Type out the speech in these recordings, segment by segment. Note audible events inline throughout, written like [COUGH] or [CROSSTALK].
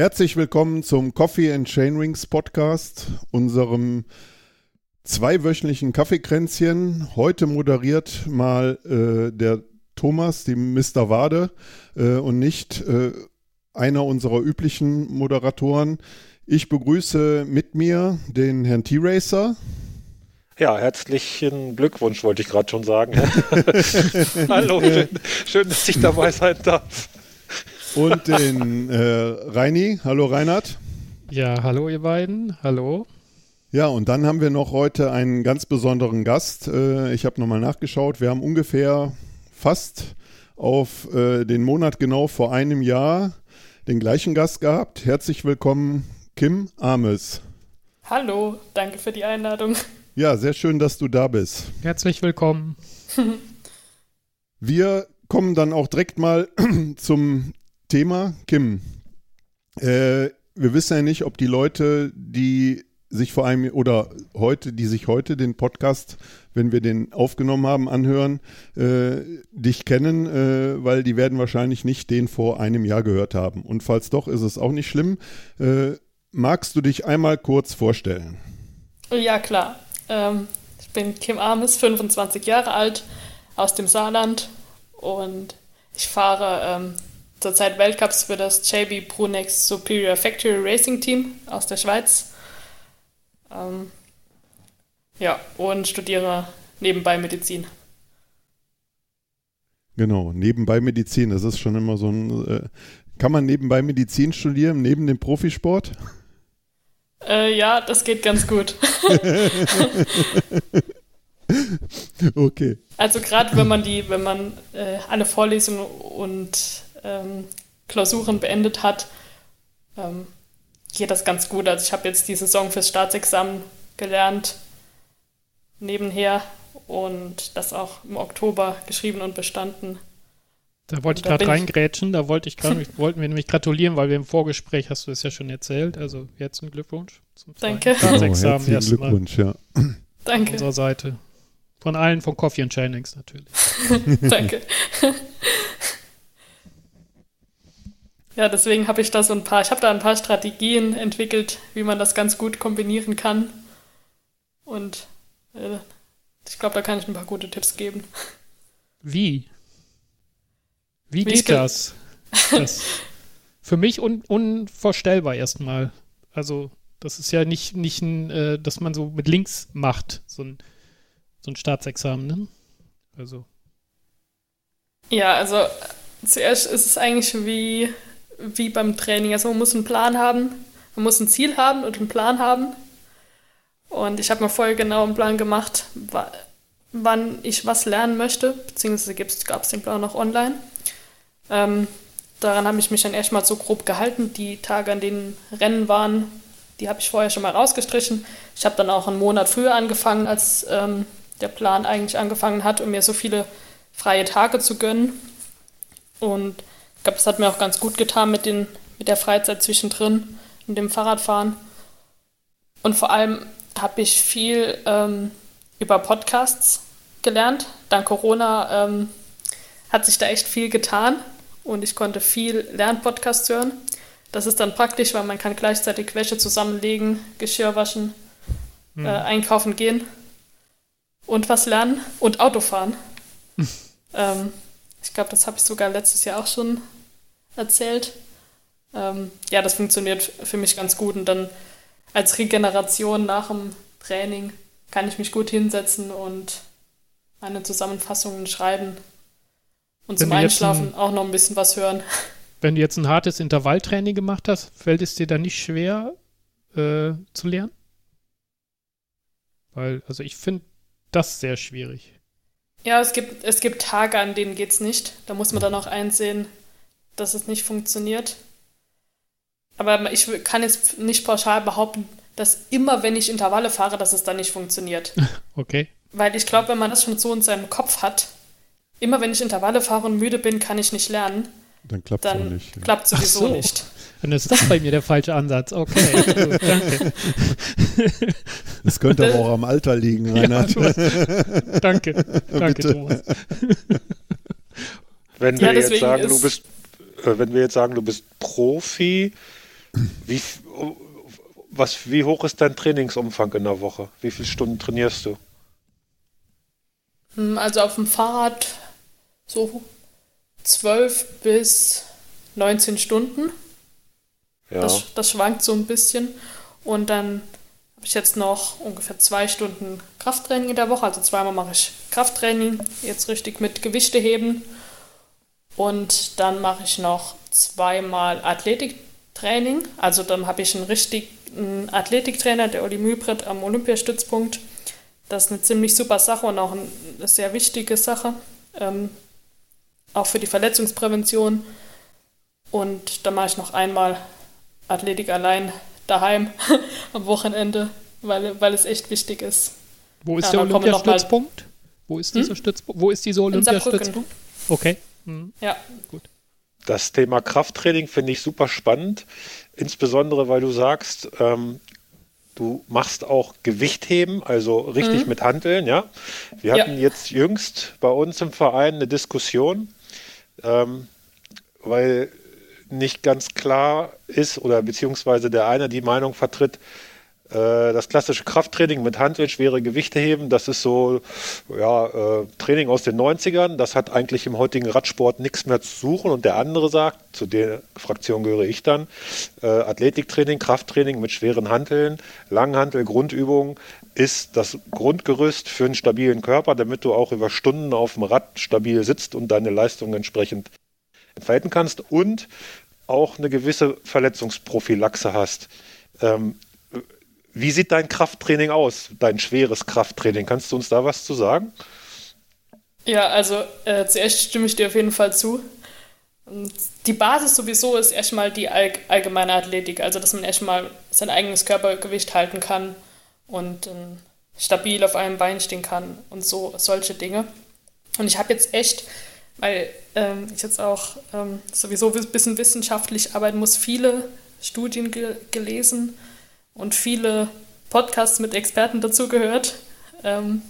Herzlich willkommen zum Coffee and Chainrings Podcast, unserem zweiwöchentlichen Kaffeekränzchen. Heute moderiert mal äh, der Thomas, die Mr. Wade, äh, und nicht äh, einer unserer üblichen Moderatoren. Ich begrüße mit mir den Herrn T-Racer. Ja, herzlichen Glückwunsch, wollte ich gerade schon sagen. [LAUGHS] [LAUGHS] Hallo, schön, schön, dass ich dabei sein darf. Und den äh, Reini. Hallo Reinhard. Ja, hallo ihr beiden. Hallo. Ja, und dann haben wir noch heute einen ganz besonderen Gast. Äh, ich habe nochmal nachgeschaut. Wir haben ungefähr fast auf äh, den Monat genau vor einem Jahr den gleichen Gast gehabt. Herzlich willkommen, Kim Ames. Hallo, danke für die Einladung. Ja, sehr schön, dass du da bist. Herzlich willkommen. Wir kommen dann auch direkt mal [CLEARS THROAT] zum Thema. Kim, äh, wir wissen ja nicht, ob die Leute, die sich vor einem oder heute, die sich heute den Podcast, wenn wir den aufgenommen haben, anhören, äh, dich kennen, äh, weil die werden wahrscheinlich nicht den vor einem Jahr gehört haben. Und falls doch, ist es auch nicht schlimm. Äh, magst du dich einmal kurz vorstellen? Ja, klar. Ähm, ich bin Kim Ames, 25 Jahre alt, aus dem Saarland und ich fahre ähm, zurzeit Weltcups für das JB Brunex Superior Factory Racing Team aus der Schweiz ähm, ja, und studiere nebenbei Medizin. Genau, nebenbei Medizin, das ist schon immer so ein. Äh, kann man nebenbei Medizin studieren, neben dem Profisport? Äh, ja, das geht ganz gut. [LAUGHS] okay. Also gerade wenn man die, wenn man äh, alle Vorlesungen und ähm, Klausuren beendet hat, ähm, geht das ganz gut. Also ich habe jetzt die Saison fürs Staatsexamen gelernt, nebenher und das auch im Oktober geschrieben und bestanden. Da wollte ich gerade reingrätschen, da wollte ich grad, [LAUGHS] wollten wir nämlich gratulieren, weil wir im Vorgespräch hast du es ja schon erzählt. Also herzlichen Glückwunsch zum Danke. Staatsexamen. Oh, herzlichen Glückwunsch, ja. [CLEARS THROAT] Danke. Von unserer Seite. Von allen von Coffee and Chainings natürlich. [LAUGHS] [LAUGHS] Danke. Ja, deswegen habe ich da so ein paar, ich habe da ein paar Strategien entwickelt, wie man das ganz gut kombinieren kann. Und äh, ich glaube, da kann ich ein paar gute Tipps geben. Wie? Wie, Wie geht das? das? [LAUGHS] Für mich un unvorstellbar erstmal. Also, das ist ja nicht, nicht ein, äh, dass man so mit links macht, so ein, so ein Staatsexamen, ne? Also. Ja, also zuerst ist es eigentlich wie wie beim Training. Also man muss einen Plan haben, man muss ein Ziel haben und einen Plan haben. Und ich habe mir vorher genau einen Plan gemacht, wann ich was lernen möchte, beziehungsweise gab es den Plan noch online. Ähm, daran habe ich mich dann erstmal so grob gehalten. Die Tage, an denen Rennen waren, die habe ich vorher schon mal rausgestrichen. Ich habe dann auch einen Monat früher angefangen, als ähm, der Plan eigentlich angefangen hat, um mir so viele freie Tage zu gönnen. Und ich glaube, das hat mir auch ganz gut getan mit, den, mit der Freizeit zwischendrin und dem Fahrradfahren. Und vor allem habe ich viel ähm, über Podcasts gelernt. Dank Corona ähm, hat sich da echt viel getan und ich konnte viel Lernpodcasts hören. Das ist dann praktisch, weil man kann gleichzeitig Wäsche zusammenlegen, Geschirr waschen, hm. äh, einkaufen gehen und was lernen und Autofahren. [LAUGHS] ähm, ich glaube, das habe ich sogar letztes Jahr auch schon erzählt. Ähm, ja, das funktioniert für mich ganz gut und dann als Regeneration nach dem Training kann ich mich gut hinsetzen und meine Zusammenfassungen schreiben und wenn zum Einschlafen ein, auch noch ein bisschen was hören. [LAUGHS] Wenn du jetzt ein hartes Intervalltraining gemacht hast, fällt es dir dann nicht schwer äh, zu lernen? Weil, also ich finde das sehr schwierig. Ja, es gibt, es gibt Tage, an denen geht es nicht. Da muss man dann auch einsehen, dass es nicht funktioniert. Aber ich kann jetzt nicht pauschal behaupten, dass immer, wenn ich Intervalle fahre, dass es dann nicht funktioniert. [LAUGHS] Okay. Weil ich glaube, wenn man das schon so in seinem Kopf hat, immer wenn ich Intervalle fahre und müde bin, kann ich nicht lernen. Dann klappt es nicht. Ja. Klappt sowieso so. nicht. Dann ist das bei mir der falsche Ansatz. Okay, [LAUGHS] gut, danke. Das könnte aber auch am Alter liegen, Reinhard. Ja, danke, danke, Thomas. [LAUGHS] Wenn wir ja, jetzt sagen, du bist, äh, wenn wir jetzt sagen, du bist Profi, Wie, was, wie hoch ist dein Trainingsumfang in der Woche? Wie viele Stunden trainierst du? Hm, also auf dem Fahrrad so 12 bis 19 Stunden. Ja. Das, das schwankt so ein bisschen. Und dann habe ich jetzt noch ungefähr zwei Stunden Krafttraining in der Woche. Also zweimal mache ich Krafttraining, jetzt richtig mit Gewichte heben. Und dann mache ich noch zweimal Athletiktraining. Also dann habe ich einen richtigen Athletiktrainer, der Oli Mühlbrett am Olympiastützpunkt. Das ist eine ziemlich super Sache und auch eine sehr wichtige Sache. Ähm, auch für die Verletzungsprävention. Und dann mache ich noch einmal Athletik allein daheim [LAUGHS] am Wochenende, weil, weil es echt wichtig ist. Wo ist ja, der Olympiastützpunkt? Wo ist dieser hm? Stützpunkt? Wo ist dieser Olympiastützpunkt? Okay. Hm. Ja. Gut. Das Thema Krafttraining finde ich super spannend, insbesondere weil du sagst, ähm, du machst auch Gewichtheben, also richtig mhm. mit Handeln, ja. Wir hatten ja. jetzt jüngst bei uns im Verein eine Diskussion, ähm, weil nicht ganz klar ist oder beziehungsweise der eine die Meinung vertritt, äh, das klassische Krafttraining mit Hantel, schwere Gewichte heben, das ist so ja, äh, Training aus den 90ern. Das hat eigentlich im heutigen Radsport nichts mehr zu suchen. Und der andere sagt, zu der Fraktion gehöre ich dann, äh, Athletiktraining, Krafttraining mit schweren Hanteln, Langhantel, Grundübungen ist das Grundgerüst für einen stabilen Körper, damit du auch über Stunden auf dem Rad stabil sitzt und deine Leistung entsprechend entfalten kannst und auch eine gewisse Verletzungsprophylaxe hast. Ähm, wie sieht dein Krafttraining aus, dein schweres Krafttraining? Kannst du uns da was zu sagen? Ja, also äh, zuerst stimme ich dir auf jeden Fall zu. Die Basis sowieso ist erstmal die all allgemeine Athletik, also dass man erstmal sein eigenes Körpergewicht halten kann und äh, stabil auf einem Bein stehen kann und so solche Dinge. Und ich habe jetzt echt, weil ähm, ich jetzt auch ähm, sowieso ein bisschen wissenschaftlich arbeiten muss, viele Studien ge gelesen und viele Podcasts mit Experten dazugehört. Ähm,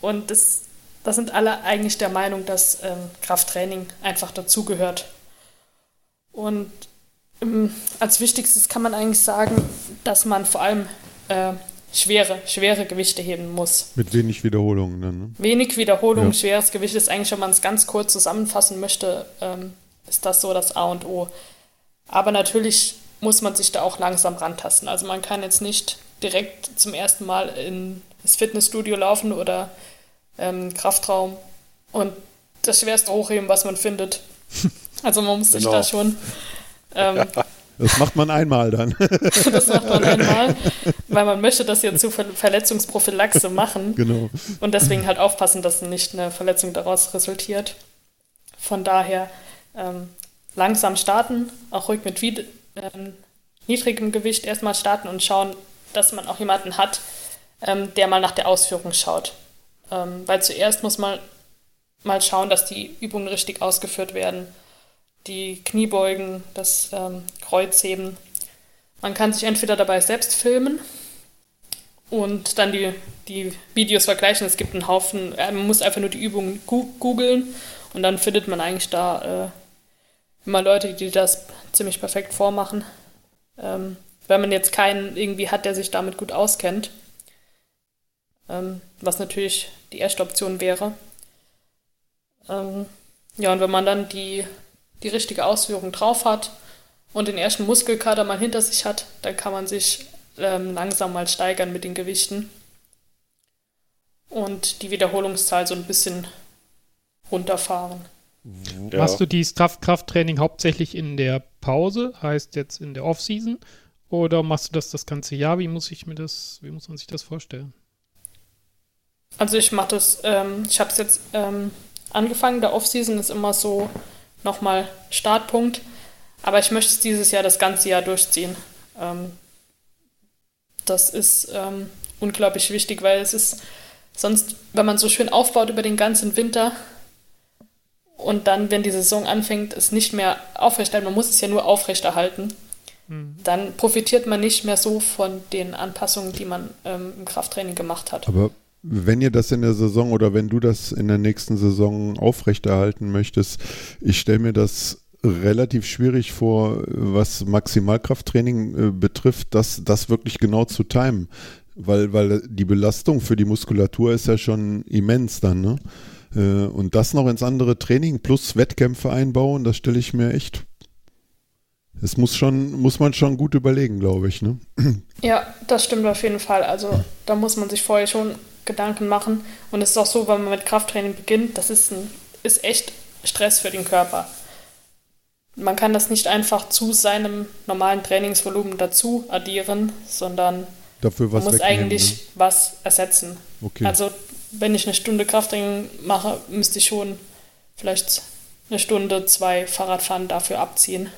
und das, das sind alle eigentlich der Meinung, dass ähm, Krafttraining einfach dazugehört. Und ähm, als wichtigstes kann man eigentlich sagen, dass man vor allem äh, schwere, schwere Gewichte heben muss. Mit wenig Wiederholungen dann. Ne? Wenig Wiederholung, ja. schweres Gewicht ist eigentlich, wenn man es ganz kurz zusammenfassen möchte, ähm, ist das so das A und O. Aber natürlich muss man sich da auch langsam rantasten. Also man kann jetzt nicht direkt zum ersten Mal in das Fitnessstudio laufen oder ähm, Kraftraum und das schwerste hochheben, was man findet. [LAUGHS] Also man muss genau. sich da schon. Ähm, [LAUGHS] das macht man einmal dann. [LAUGHS] das macht man einmal, weil man möchte das ja zur Ver Verletzungsprophylaxe machen. Genau. Und deswegen halt aufpassen, dass nicht eine Verletzung daraus resultiert. Von daher ähm, langsam starten, auch ruhig mit ähm, niedrigem Gewicht erstmal starten und schauen, dass man auch jemanden hat, ähm, der mal nach der Ausführung schaut. Ähm, weil zuerst muss man mal schauen, dass die Übungen richtig ausgeführt werden. Die Kniebeugen, das ähm, Kreuzheben. Man kann sich entweder dabei selbst filmen und dann die, die Videos vergleichen. Es gibt einen Haufen, äh, man muss einfach nur die Übungen googeln und dann findet man eigentlich da äh, immer Leute, die das ziemlich perfekt vormachen. Ähm, wenn man jetzt keinen irgendwie hat, der sich damit gut auskennt. Ähm, was natürlich die erste Option wäre. Ähm, ja, und wenn man dann die, die richtige Ausführung drauf hat und den ersten Muskelkater mal hinter sich hat, dann kann man sich ähm, langsam mal steigern mit den Gewichten und die Wiederholungszahl so ein bisschen runterfahren. Ja. Machst du dieses Krafttraining hauptsächlich in der Pause, heißt jetzt in der Offseason, oder machst du das das ganze Jahr? Wie muss ich mir das, wie muss man sich das vorstellen? Also ich mache das, ähm, ich habe es jetzt ähm, angefangen, der Offseason ist immer so nochmal Startpunkt, aber ich möchte es dieses Jahr das ganze Jahr durchziehen. Ähm, das ist ähm, unglaublich wichtig, weil es ist sonst, wenn man so schön aufbaut über den ganzen Winter, und dann, wenn die Saison anfängt, es nicht mehr aufrechterhalten, man muss es ja nur aufrechterhalten, mhm. dann profitiert man nicht mehr so von den Anpassungen, die man ähm, im Krafttraining gemacht hat. Aber wenn ihr das in der Saison oder wenn du das in der nächsten Saison aufrechterhalten möchtest, ich stelle mir das relativ schwierig vor, was Maximalkrafttraining äh, betrifft, das, das wirklich genau zu timen. Weil, weil die Belastung für die Muskulatur ist ja schon immens dann, ne? Äh, und das noch ins andere Training plus Wettkämpfe einbauen, das stelle ich mir echt. Das muss schon, muss man schon gut überlegen, glaube ich, ne? Ja, das stimmt auf jeden Fall. Also da muss man sich vorher schon Gedanken machen. Und es ist auch so, wenn man mit Krafttraining beginnt, das ist, ein, ist echt Stress für den Körper. Man kann das nicht einfach zu seinem normalen Trainingsvolumen dazu addieren, sondern Dafür was man muss eigentlich ne? was ersetzen. Okay. Also wenn ich eine Stunde Krafttraining mache, müsste ich schon vielleicht eine Stunde, zwei Fahrradfahren dafür abziehen.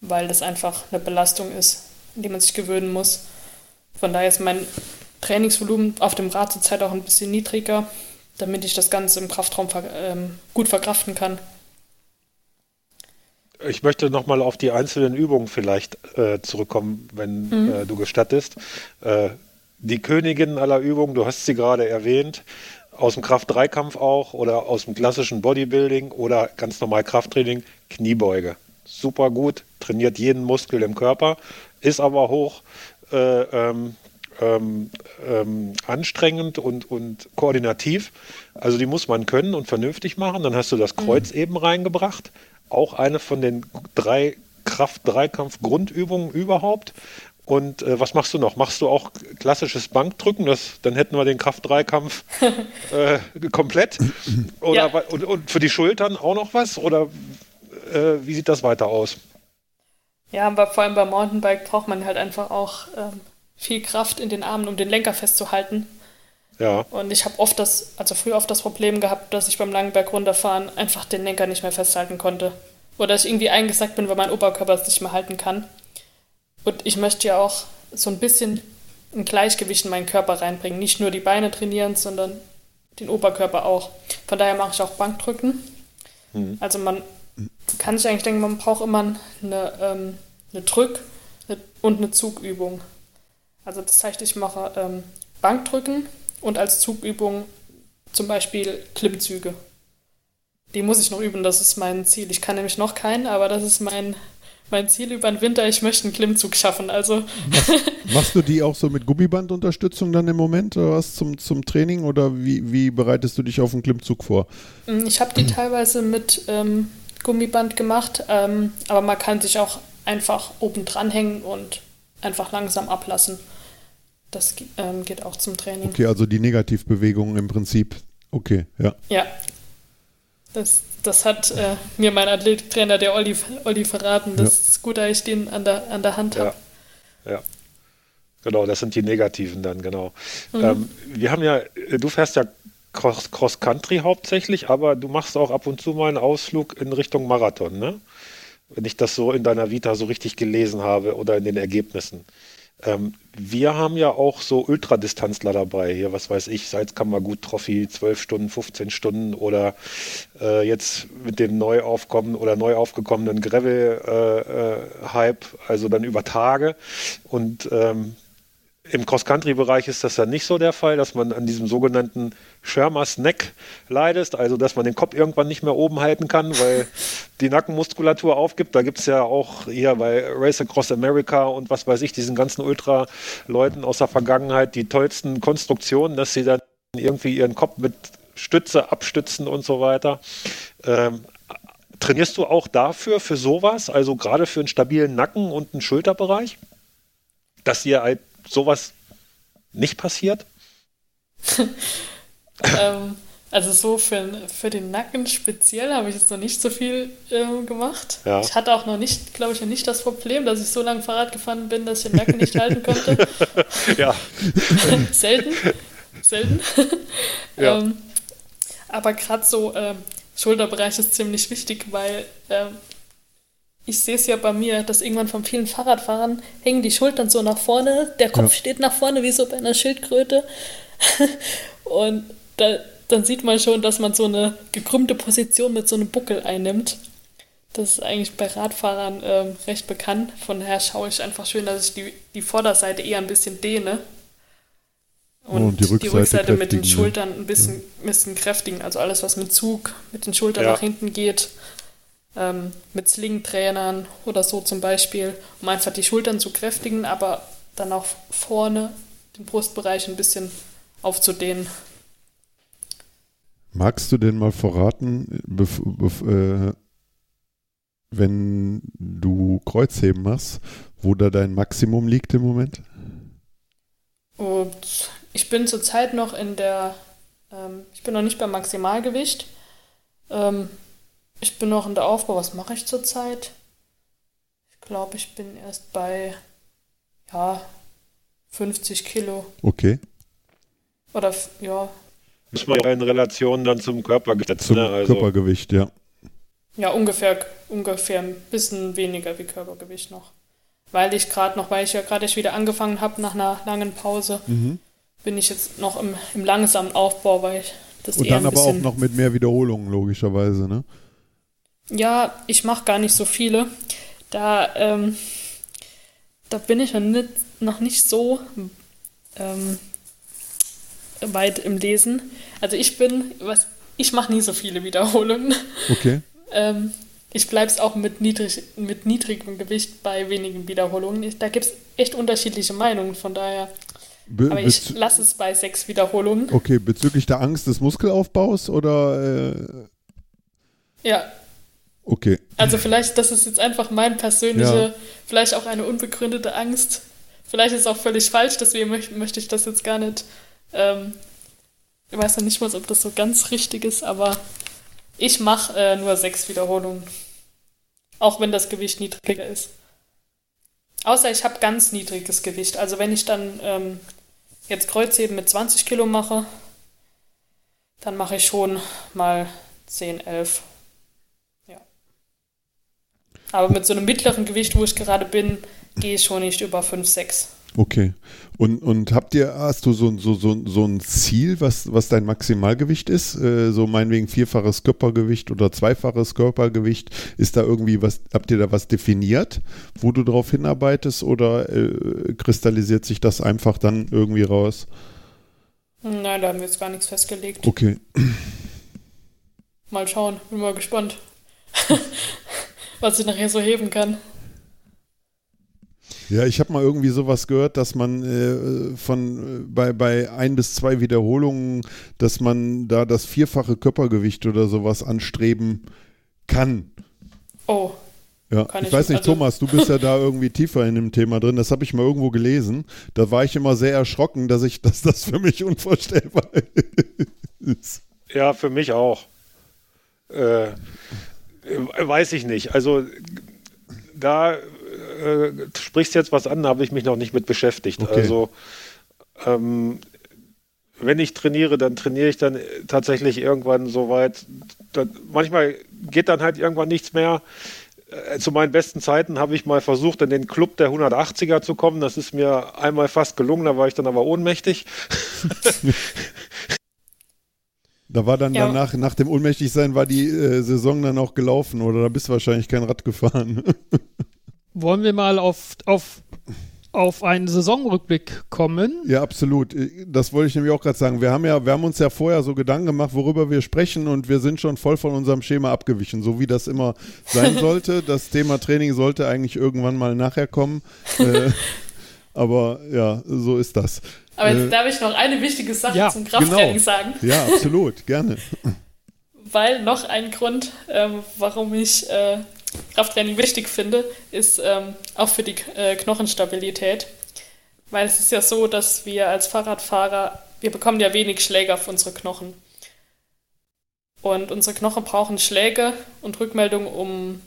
Weil das einfach eine Belastung ist, an die man sich gewöhnen muss. Von daher ist mein Trainingsvolumen auf dem Rad zurzeit auch ein bisschen niedriger, damit ich das Ganze im Kraftraum ver ähm, gut verkraften kann. Ich möchte nochmal auf die einzelnen Übungen vielleicht äh, zurückkommen, wenn Mhm. äh, du gestattest. Äh, die Königin aller Übungen, du hast sie gerade erwähnt, aus dem Kraft-3-Kampf auch oder aus dem klassischen Bodybuilding oder ganz normal Krafttraining, Kniebeuge. Super gut, trainiert jeden Muskel im Körper, ist aber hoch äh, ähm, ähm, ähm, anstrengend und, und koordinativ. Also die muss man können und vernünftig machen. Dann hast du das Kreuz eben reingebracht. Auch eine von den drei Kraft-Dreikampf-Grundübungen überhaupt. Und äh, was machst du noch? Machst du auch klassisches Bankdrücken? Das, dann hätten wir den Kraft-Dreikampf [LAUGHS] äh, komplett. [LAUGHS] Oder Ja. und, und für die Schultern auch noch was? Oder äh, wie sieht das weiter aus? Ja, aber vor allem beim Mountainbike braucht man halt einfach auch ähm, viel Kraft in den Armen, um den Lenker festzuhalten. Ja, Und ich habe oft das, also früher oft das Problem gehabt, dass ich beim langen Berg runterfahren einfach den Lenker nicht mehr festhalten konnte. Oder dass ich irgendwie eingesackt bin, weil mein Oberkörper es nicht mehr halten kann. Und ich möchte ja auch so ein bisschen ein Gleichgewicht in meinen Körper reinbringen. Nicht nur die Beine trainieren, sondern den Oberkörper auch. Von daher mache ich auch Bankdrücken. Also man kann sich eigentlich denken, man braucht immer eine, ähm, eine Drück- und eine Zugübung. Also das heißt, ich mache ähm, Bankdrücken und als Zugübung zum Beispiel Klimmzüge. Die muss ich noch üben, das ist mein Ziel. Ich kann nämlich noch keinen, aber das ist mein, mein Ziel über den Winter. Ich möchte einen Klimmzug schaffen. Also Machst du die auch so mit Gummibandunterstützung dann im Moment oder was zum, zum Training oder wie, wie bereitest du dich auf den Klimmzug vor? Mm, Ich habe die teilweise mit ähm, Gummiband gemacht, ähm, aber man kann sich auch einfach oben dranhängen und einfach langsam ablassen. Das ähm, geht auch zum Training. Okay, also die Negativbewegungen im Prinzip. Okay, ja. Ja. Das, das hat äh, mir mein Athletiktrainer, der Olli, Olli verraten. Das ist gut, dass ich den an der, an der Hand habe. Ja. Ja. Genau, das sind die negativen dann, genau. Ähm, wir haben ja, du fährst ja Cross- Cross-Country hauptsächlich, aber du machst auch ab und zu mal einen Ausflug in Richtung Marathon, ne? Wenn ich das so in deiner Vita so richtig gelesen habe oder in den Ergebnissen. Ähm, wir haben ja auch so Ultradistanzler dabei. Hier, was weiß ich, Salzkammergut Trophy, 12 Stunden, 15 Stunden oder äh, jetzt mit dem neu aufkommen oder neu aufgekommenen Gravel-Hype, also dann über Tage. Und ähm, im Cross-Country-Bereich ist das dann nicht so der Fall, dass man an diesem sogenannten Shermer's Neck leidest, also dass man den Kopf irgendwann nicht mehr oben halten kann, weil [LAUGHS] die Nackenmuskulatur aufgibt. Da gibt es ja auch hier bei Race Across America und was weiß ich, diesen ganzen Ultra-Leuten aus der Vergangenheit die tollsten Konstruktionen, dass sie dann irgendwie ihren Kopf mit Stütze abstützen und so weiter. Ähm, trainierst du auch dafür, für sowas, also gerade für einen stabilen Nacken und einen Schulterbereich? Dass dir halt sowas nicht passiert? [LAUGHS] ähm, also so für, für den Nacken speziell habe ich jetzt noch nicht so viel ähm, gemacht. Ja. Ich hatte auch noch nicht, glaube ich, noch nicht das Problem, dass ich so lange Fahrrad gefahren bin, dass ich den Nacken nicht halten konnte. [LAUGHS] Ja, [LAUGHS] Selten. Selten. [LAUGHS] Ja. ähm, aber gerade so ähm, Schulterbereich ist ziemlich wichtig, weil ähm, ich sehe es ja bei mir, dass irgendwann von vielen Fahrradfahrern hängen die Schultern so nach vorne, der Kopf Ja. steht nach vorne wie so bei einer Schildkröte. Und da, dann sieht man schon, dass man so eine gekrümmte Position mit so einem Buckel einnimmt. Das ist eigentlich bei Radfahrern ähm, recht bekannt. Von daher schaue ich einfach schön, dass ich die, die Vorderseite eher ein bisschen dehne. Und, Oh, und die Rückseite mit den ne? Schultern ein bisschen, bisschen kräftigen. Also alles, was mit Zug, mit den Schultern Ja. nach hinten geht, ähm, mit Sling-Trainern oder so zum Beispiel, um einfach die Schultern zu kräftigen, aber dann auch vorne den Brustbereich ein bisschen aufzudehnen. Magst du denn mal verraten, äh, wenn du Kreuzheben machst, wo da dein Maximum liegt im Moment? Und ich bin zurzeit noch in der, ähm, ich bin noch nicht beim Maximalgewicht. Ähm, ich bin noch in der Aufbau. Was mache ich zurzeit? Ich glaube, ich bin erst bei, ja, 50 Kilo. Okay. Oder, ja. Muss man ja in Relation dann zum Körpergewicht Zum ne? also, Körpergewicht, ja. Ja, ungefähr, ungefähr ein bisschen weniger wie Körpergewicht noch. Weil ich gerade noch, weil ich ja gerade wieder angefangen habe nach einer langen Pause, mhm. bin ich jetzt noch im, im langsamen Aufbau, weil ich das Und dann aber auch noch mit mehr Wiederholungen, logischerweise, ne? Ja, ich mache gar nicht so viele. Da, ähm, da bin ich noch nicht, noch nicht so ähm, weit im Lesen. Also ich bin, was, ich mache nie so viele Wiederholungen. Okay. ähm, ich bleibe es auch mit, niedrig, mit niedrigem Gewicht bei wenigen Wiederholungen. Da gibt es echt unterschiedliche Meinungen, von daher. Be aber ich lasse es bei sechs Wiederholungen. Okay, bezüglich der Angst des Muskelaufbaus oder? Äh ja. Okay. Also vielleicht, das ist jetzt einfach mein persönliche, ja. vielleicht auch eine unbegründete Angst. Vielleicht ist es auch völlig falsch, deswegen möchte ich das jetzt gar nicht. Ähm, ich weiß ja nicht mal, ob das so ganz richtig ist, aber ich mache äh, nur sechs Wiederholungen. Auch wenn das Gewicht niedriger ist. Außer ich habe ganz niedriges Gewicht. Also wenn ich dann ähm, jetzt Kreuzheben mit 20 Kilo mache, dann mache ich schon mal 10, 11. Ja. Aber mit so einem mittleren Gewicht, wo ich gerade bin, gehe ich schon nicht über 5, 6. Okay. Und, und habt ihr, hast du so, so, so, so ein Ziel, was, was dein Maximalgewicht ist? Äh, so meinetwegen vierfaches Körpergewicht oder zweifaches Körpergewicht. Ist da irgendwie was, habt ihr da was definiert, wo du darauf hinarbeitest oder äh, kristallisiert sich das einfach dann irgendwie raus? Nein, da haben wir jetzt gar nichts festgelegt. Okay. Mal schauen, bin mal gespannt, [LAUGHS] was ich nachher so heben kann. Ja, ich habe mal irgendwie sowas gehört, dass man äh, von äh, bei, bei ein bis zwei Wiederholungen, dass man da das vierfache Körpergewicht oder sowas anstreben kann. Oh. Ja, ich, ich, weiß nicht, also Thomas, du bist ja da irgendwie tiefer in dem Thema drin. Das habe ich mal irgendwo gelesen. Da war ich immer sehr erschrocken, dass ich, [LAUGHS] dass das für mich unvorstellbar ist. Ja, für mich auch. Äh, weiß ich nicht. Also da äh, sprichst jetzt was an, da habe ich mich noch nicht mit beschäftigt. Okay. Also ähm, wenn ich trainiere, dann trainiere ich dann tatsächlich irgendwann so weit. Dann, manchmal geht dann halt irgendwann nichts mehr. Äh, zu meinen besten Zeiten habe ich mal versucht, in den Club der 180er zu kommen. Das ist mir einmal fast gelungen, da war ich dann aber ohnmächtig. [LAUGHS] Da war dann ja. danach, nach dem Ohnmächtigsein, war die äh, Saison dann auch gelaufen oder da bist du wahrscheinlich kein Rad gefahren. [LAUGHS] wollen wir mal auf, auf, auf einen Saisonrückblick kommen? Ja, absolut. Das wollte ich nämlich auch gerade sagen. Wir haben ja, wir haben uns ja vorher so Gedanken gemacht, worüber wir sprechen und wir sind schon voll von unserem Schema abgewichen, so wie das immer sein [LAUGHS] sollte. das Thema Training sollte eigentlich irgendwann mal nachher kommen. äh, [LAUGHS] aber ja, so ist das. Aber jetzt äh, darf ich noch eine wichtige Sache ja, zum Krafttraining genau. sagen. Ja, absolut, gerne. [LAUGHS] Weil noch ein Grund, ähm, warum ich äh, Krafttraining wichtig finde, ist ähm, auch für die äh, Knochenstabilität. Weil es ist ja so, dass wir als Fahrradfahrer, wir bekommen ja wenig Schläge auf unsere Knochen. Und unsere Knochen brauchen Schläge und Rückmeldungen, um,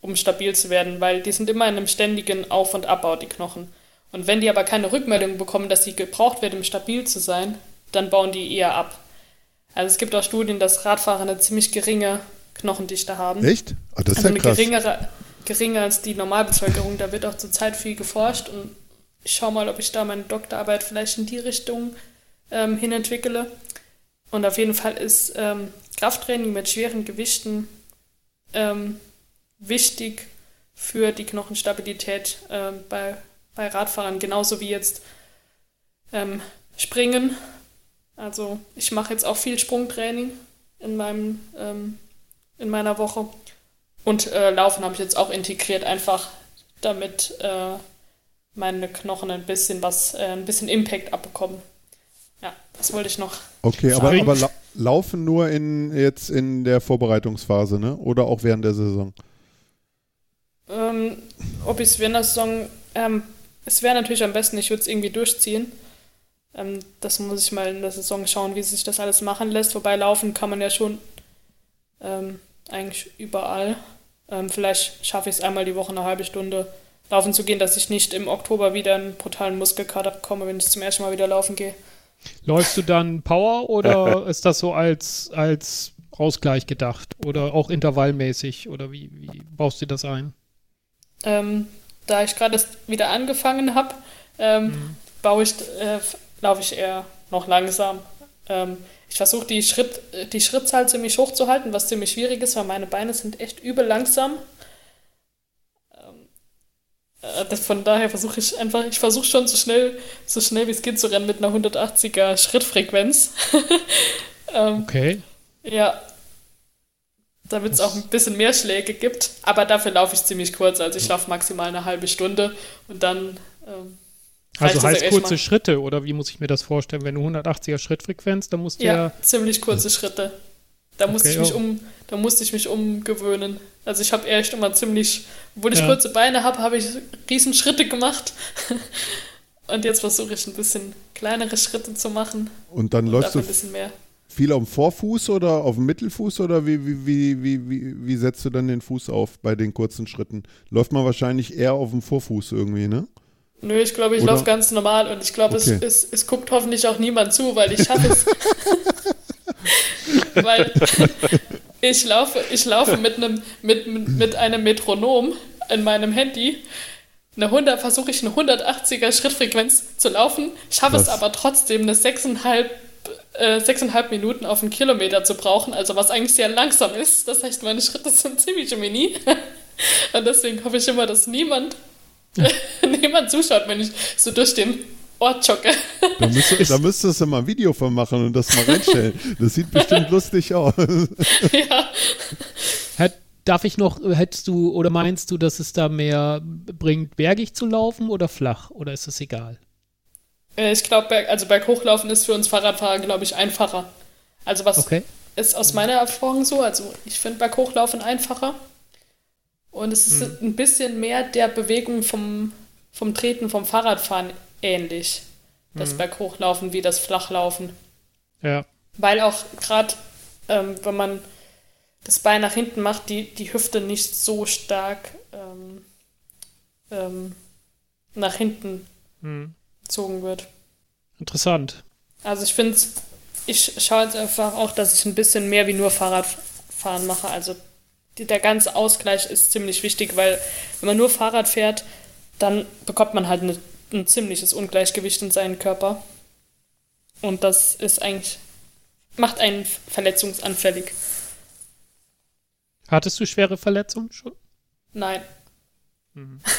um stabil zu werden, weil die sind immer in einem ständigen Auf- und Abbau, die Knochen. Und wenn die aber keine Rückmeldung bekommen, dass sie gebraucht werden, um stabil zu sein, dann bauen die eher ab. Also es gibt auch Studien, dass Radfahrer eine ziemlich geringe Knochendichte haben. Echt? Ah, das ist also ja eine krass. Geringere, geringer als die Normalbevölkerung. Da wird auch zurzeit viel geforscht und ich schaue mal, ob ich da meine Doktorarbeit vielleicht in die Richtung ähm, hin entwickle. Und auf jeden Fall ist ähm, Krafttraining mit schweren Gewichten ähm, wichtig für die Knochenstabilität äh, bei, bei Radfahrern, genauso wie jetzt ähm, Springen. Also ich mache jetzt auch viel Sprungtraining in meinem ähm, in meiner Woche. Und äh, Laufen habe ich jetzt auch integriert, einfach damit äh, meine Knochen ein bisschen was, äh, ein bisschen Impact abbekommen. Ja, das wollte ich noch. Okay, aber, aber la laufen nur in jetzt in der Vorbereitungsphase, ne? Oder auch während der Saison? Ähm, ob ich es während der Saison, ähm, es wäre natürlich am besten, ich würde es irgendwie durchziehen. Ähm, das muss ich mal in der Saison schauen, wie sich das alles machen lässt. Wobei laufen kann man ja schon ähm, eigentlich überall. Ähm, vielleicht schaffe ich es einmal die Woche eine halbe Stunde laufen zu gehen, dass ich nicht im Oktober wieder einen brutalen Muskelkater bekomme, wenn ich zum ersten Mal wieder laufen gehe. Läufst du dann Power oder [LAUGHS] ist das so als, als Ausgleich gedacht oder auch intervallmäßig oder wie, wie baust du das ein? Ähm, da ich gerade wieder angefangen habe, ähm, mhm. baue ich, äh, laufe ich eher noch langsam. Ähm, ich versuche die, Schritt, die Schrittzahl ziemlich hoch zu halten, was ziemlich schwierig ist, weil meine Beine sind echt übel langsam. Äh, von daher versuche ich einfach, ich versuche schon so schnell, so schnell wie es geht zu rennen mit einer 180er Schrittfrequenz. [LAUGHS] ähm, okay. Ja. Damit es auch ein bisschen mehr Schläge gibt. Aber dafür laufe ich ziemlich kurz. Also ich laufe maximal eine halbe Stunde und dann. Ähm, also heißt kurze Schritte oder wie muss ich mir das vorstellen? Wenn du 180er Schrittfrequenz, dann musst du ja. Ja, ziemlich kurze Schritte. Da musste okay, ich mich oh. um, da musste ich mich umgewöhnen. Also ich habe echt immer ziemlich, obwohl ich ja. kurze Beine habe, habe ich riesen Schritte gemacht. [LAUGHS] Und jetzt versuche ich ein bisschen kleinere Schritte zu machen. Und dann und läufst du ein bisschen mehr. viel auf dem Vorfuß oder auf dem Mittelfuß oder wie, wie, wie, wie, wie, wie setzt du dann den Fuß auf bei den kurzen Schritten? Läuft man wahrscheinlich eher auf dem Vorfuß irgendwie, ne? Nö, ich glaube, ich laufe ganz normal und ich glaube, okay. es, es, es guckt hoffentlich auch niemand zu, weil ich schaffe es. [LAUGHS] Weil ich laufe, ich laufe mit einem, mit, mit einem Metronom in meinem Handy. Eine 100, versuche ich eine 180er Schrittfrequenz zu laufen, schaffe es aber trotzdem eine 6,5 äh, 6,5 Minuten auf einen Kilometer zu brauchen, also was eigentlich sehr langsam ist. Das heißt, meine Schritte sind ziemlich mini. [LAUGHS] Und deswegen hoffe ich immer, dass niemand, ja. [LAUGHS] niemand zuschaut, wenn ich so durch den Ort jogge. Da, müsste, da [LAUGHS] müsstest du mal ein Video von machen und das mal reinstellen. Das sieht bestimmt [LAUGHS] lustig aus. Ja. Darf ich noch, hättest du oder meinst du, dass es da mehr bringt, bergig zu laufen oder flach? Oder ist das egal? Äh, ich glaube, also Berghochlaufen ist für uns Fahrradfahrer, glaube ich, einfacher. Also was okay. ist aus meiner Erfahrung so? Also ich finde Berghochlaufen einfacher. Und es ist hm. ein bisschen mehr der Bewegung vom, vom Treten, vom Fahrradfahren ähnlich. Das mhm. Berghochlaufen wie das Flachlaufen. Ja. Weil auch gerade, ähm, wenn man das Bein nach hinten macht, die, die Hüfte nicht so stark ähm, ähm, nach hinten mhm. gezogen wird. Interessant. Also ich finde ich schaue jetzt einfach auch, dass ich ein bisschen mehr wie nur Fahrradfahren mache. Also der ganze Ausgleich ist ziemlich wichtig, weil wenn man nur Fahrrad fährt, dann bekommt man halt eine ein ziemliches Ungleichgewicht in seinem Körper. Und das ist eigentlich, macht einen verletzungsanfällig. Hattest du schwere Verletzungen schon? Nein. Mhm. [LAUGHS]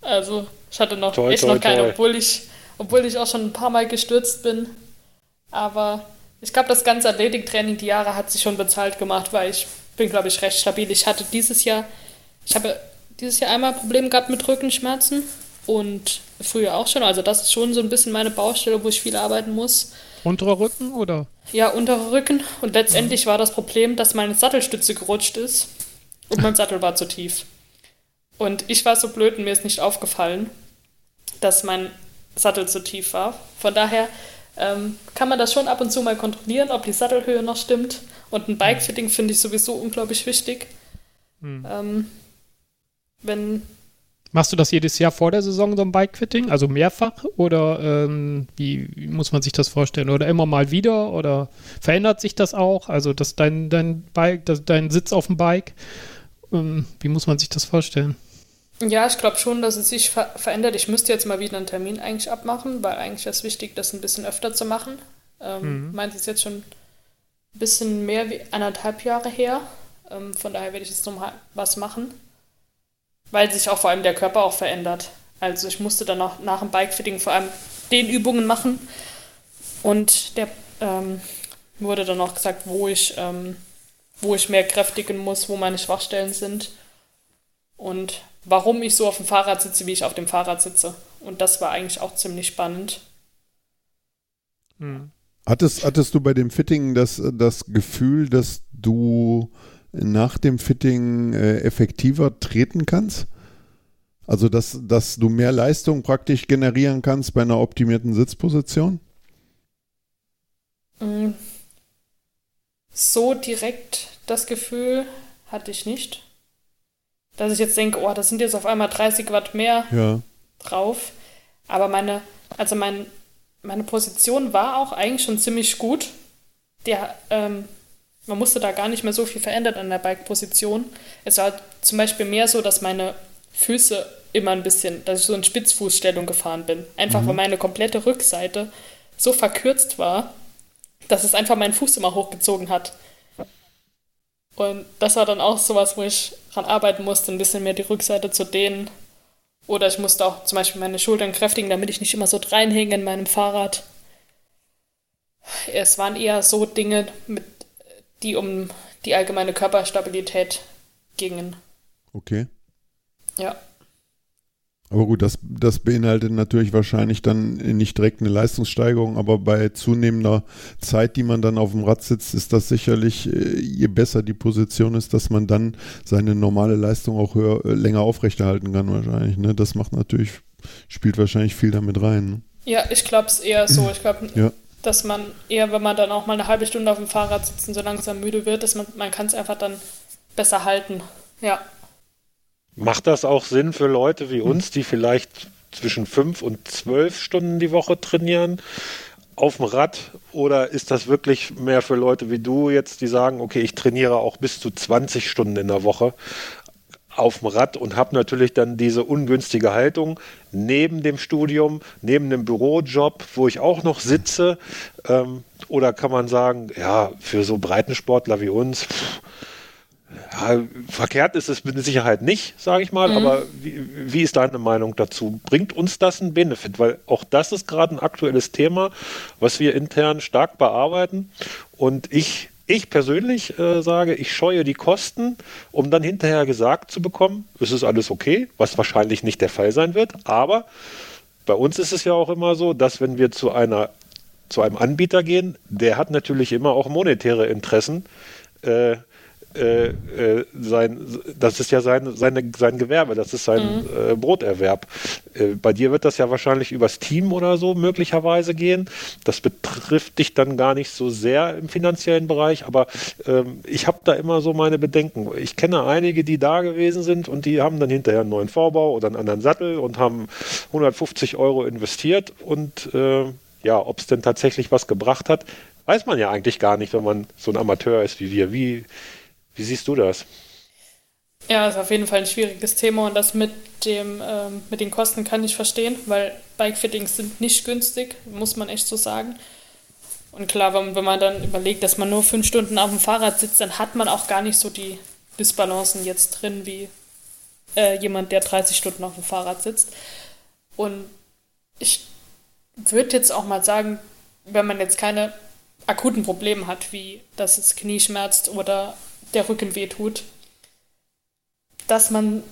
Also, ich hatte noch toi, echt toi, noch keine, toi. obwohl ich, obwohl ich auch schon ein paar Mal gestürzt bin. Aber ich glaube, das ganze Athletiktraining, die Jahre hat sich schon bezahlt gemacht, weil ich bin, glaube ich, recht stabil. Ich hatte dieses Jahr, ich habe dieses Jahr einmal Probleme gehabt mit Rückenschmerzen und früher auch schon. Also das ist schon so ein bisschen meine Baustelle, wo ich viel arbeiten muss. Unterer Rücken oder? Ja, unterer Rücken. Und letztendlich war das Problem, dass meine Sattelstütze gerutscht ist und mein Sattel war zu tief. Und ich war so blöd und mir ist nicht aufgefallen, dass mein Sattel zu tief war. Von daher ähm, kann man das schon ab und zu mal kontrollieren, ob die Sattelhöhe noch stimmt. Und ein Bikefitting finde ich sowieso unglaublich wichtig. Mhm. Ähm, wenn Machst du das jedes Jahr vor der Saison, so ein Bike-Fitting? Also mehrfach? Oder ähm, wie, wie, muss man sich das vorstellen? Oder immer mal wieder? Oder verändert sich das auch? Also dass dein, dein Bike, dass dein Sitz auf dem Bike, ähm, wie muss man sich das vorstellen? Ja, ich glaube schon, dass es sich ver verändert. Ich müsste jetzt mal wieder einen Termin eigentlich abmachen, weil eigentlich ist es wichtig, das ein bisschen öfter zu machen. Ähm, mhm. Meint es jetzt schon bisschen mehr wie anderthalb Jahre her. Ähm, von daher werde ich jetzt noch was machen weil sich auch vor allem der Körper auch verändert. Also ich musste dann auch nach dem Bikefitting vor allem den Übungen machen und der ähm, wurde dann auch gesagt, wo ich ähm, wo ich mehr kräftigen muss, wo meine Schwachstellen sind und warum ich so auf dem Fahrrad sitze, wie ich auf dem Fahrrad sitze. Und das war eigentlich auch ziemlich spannend. Hm. Hattest, hattest du bei dem Fitting das, das Gefühl, dass du nach dem Fitting äh, effektiver treten kannst? Also, dass, dass du mehr Leistung praktisch generieren kannst bei einer optimierten Sitzposition? Hm. So direkt das Gefühl hatte ich nicht. Dass ich jetzt denke, oh, das sind jetzt auf einmal 30 Watt mehr ja. drauf. Aber meine, also mein, meine Position war auch eigentlich schon ziemlich gut. Der, ähm, man musste da gar nicht mehr so viel verändern an der Bike-Position. Es war zum Beispiel mehr so, dass meine Füße immer ein bisschen, dass ich so in Spitzfußstellung gefahren bin. Einfach mhm. weil meine komplette Rückseite so verkürzt war, dass es einfach meinen Fuß immer hochgezogen hat. Und das war dann auch sowas, wo ich dran arbeiten musste, ein bisschen mehr die Rückseite zu dehnen. Oder ich musste auch zum Beispiel meine Schultern kräftigen, damit ich nicht immer so reinhänge in meinem Fahrrad. Es waren eher so Dinge, mit, die um die allgemeine Körperstabilität gingen. Okay. Ja. Aber gut, das, das beinhaltet natürlich wahrscheinlich dann nicht direkt eine Leistungssteigerung, aber bei zunehmender Zeit, die man dann auf dem Rad sitzt, ist das sicherlich, äh, je besser die Position ist, dass man dann seine normale Leistung auch höher, äh, länger aufrechterhalten kann wahrscheinlich. Ne? Das macht natürlich, spielt wahrscheinlich viel damit rein. Ne? Ja, ich glaube es eher so. Ich glaube, ja. dass man eher, wenn man dann auch mal eine halbe Stunde auf dem Fahrrad sitzt und so langsam müde wird, dass man, man kann es einfach dann besser halten. Ja. Macht das auch Sinn für Leute wie uns, die vielleicht zwischen fünf und zwölf Stunden die Woche trainieren? auf dem Rad oder ist das wirklich mehr für Leute wie du jetzt, die sagen, okay, ich trainiere auch bis zu 20 Stunden in der Woche auf dem Rad und habe natürlich dann diese ungünstige Haltung neben dem Studium, neben dem Bürojob, wo ich auch noch sitze? Ähm, oder kann man sagen, ja, für so Breitensportler wie uns, pff, ja, verkehrt ist es mit Sicherheit nicht, sage ich mal, mhm. aber wie, wie, ist deine Meinung dazu? Bringt uns das einen Benefit? Weil auch das ist gerade ein aktuelles Thema, was wir intern stark bearbeiten. Und ich, ich persönlich äh, sage, ich scheue die Kosten, um dann hinterher gesagt zu bekommen, es ist alles okay, was wahrscheinlich nicht der Fall sein wird. Aber bei uns ist es ja auch immer so, dass wenn wir zu einer zu einem Anbieter gehen, der hat natürlich immer auch monetäre Interessen. Äh, äh, äh, sein, das ist ja sein, seine, sein Gewerbe, das ist sein mhm. äh, Broterwerb. Äh, bei dir wird das ja wahrscheinlich übers Team oder so möglicherweise gehen. Das betrifft dich dann gar nicht so sehr im finanziellen Bereich, aber ähm, ich habe da immer so meine Bedenken. Ich kenne einige, die da gewesen sind und die haben dann hinterher einen neuen Vorbau oder einen anderen Sattel und haben 150 Euro investiert und ja, ob es denn tatsächlich was gebracht hat, weiß man ja eigentlich gar nicht, wenn man so ein Amateur ist wie wir. Wie, wie siehst du das? Ja, ist auf jeden Fall ein schwieriges Thema und das mit, dem, ähm, mit den Kosten kann ich verstehen, weil Bikefittings sind nicht günstig, muss man echt so sagen. Und klar, wenn, wenn man dann überlegt, dass man nur fünf Stunden auf dem Fahrrad sitzt, dann hat man auch gar nicht so die Disbalancen jetzt drin wie äh, jemand, der 30 Stunden auf dem Fahrrad sitzt. Und ich würde jetzt auch mal sagen, wenn man jetzt keine akuten Probleme hat, wie dass es Knie schmerzt oder der Rücken wehtut, dass man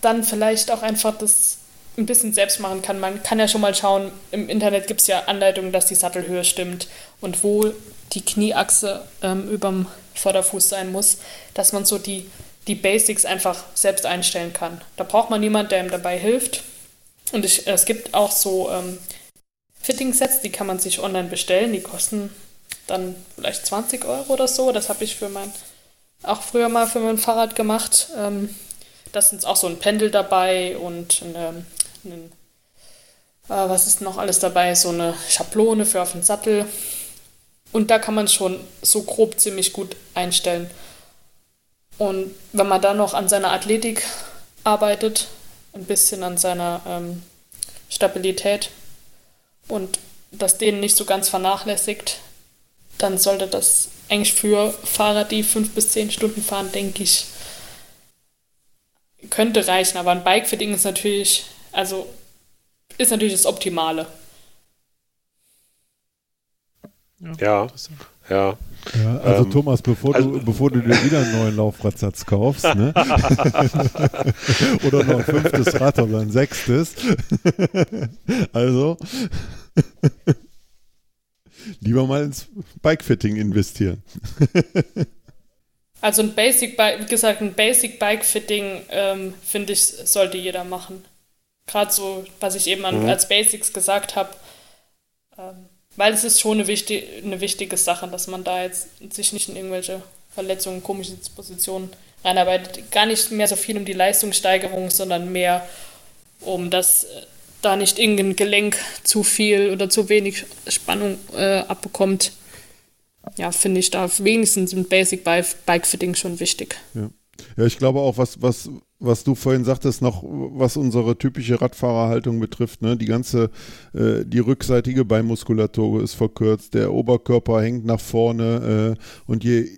dann vielleicht auch einfach das ein bisschen selbst machen kann. Man kann ja schon mal schauen, im Internet gibt es ja Anleitungen, dass die Sattelhöhe stimmt und wo die Knieachse ähm, überm Vorderfuß sein muss, dass man so die, die Basics einfach selbst einstellen kann. Da braucht man niemanden, der ihm dabei hilft. Und ich, es gibt auch so ähm, Fitting-Sets, die kann man sich online bestellen, die kosten dann vielleicht 20 Euro oder so. Das habe ich für mein auch früher mal für mein Fahrrad gemacht. Ähm, da ist auch so ein Pendel dabei und eine, eine, äh, was ist noch alles dabei? So eine Schablone für auf den Sattel. Und da kann man schon so grob ziemlich gut einstellen. Und wenn man dann noch an seiner Athletik arbeitet, ein bisschen an seiner ähm, Stabilität und das denen nicht so ganz vernachlässigt, dann sollte das eigentlich für Fahrer, die fünf bis zehn Stunden fahren, denke ich, könnte reichen. Aber ein Bike-Fitting ist natürlich, also ist natürlich das Optimale. Ja, Ja. Ja, also ähm, Thomas, bevor, also, du, bevor du dir wieder einen neuen Laufradsatz kaufst, ne? [LAUGHS] oder noch ein fünftes Rad oder ein sechstes, also lieber mal ins Bikefitting investieren. also ein Basic Bike, wie gesagt, ein Basic Bikefitting, ähm, finde ich, sollte jeder machen. Gerade so, was ich eben an, mhm. als Basics gesagt habe. Ähm, weil es ist schon eine, wichtig, eine wichtige Sache, dass man da jetzt sich nicht in irgendwelche Verletzungen, komische Positionen reinarbeitet. Gar nicht mehr so viel um die Leistungssteigerung, sondern mehr um das äh, da nicht irgendein Gelenk zu viel oder zu wenig Spannung äh, abbekommt. Ja, finde ich da wenigstens ein Basic Bike Fitting schon wichtig. Ja. Ja, ich glaube auch, was, was, was du vorhin sagtest, noch was unsere typische Radfahrerhaltung betrifft, ne? Die ganze, äh, die rückseitige Beinmuskulatur ist verkürzt, der Oberkörper hängt nach vorne äh, und je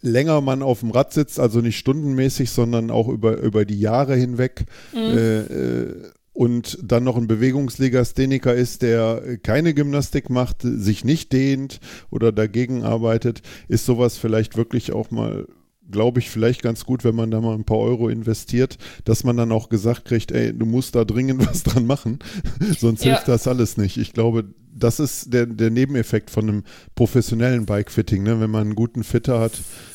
länger man auf dem Rad sitzt, also nicht stundenmäßig, sondern auch über, über die Jahre hinweg, mhm. äh, äh und dann noch ein Bewegungslegastheniker ist, der keine Gymnastik macht, sich nicht dehnt oder dagegen arbeitet, ist sowas vielleicht wirklich auch mal glaube ich, vielleicht ganz gut, wenn man da mal ein paar Euro investiert, dass man dann auch gesagt kriegt, ey, du musst da dringend [LAUGHS] was dran machen, [LAUGHS] sonst ja. hilft das alles nicht. Ich glaube, das ist der, der Nebeneffekt von einem professionellen Bikefitting, ne? wenn man einen guten Fitter hat,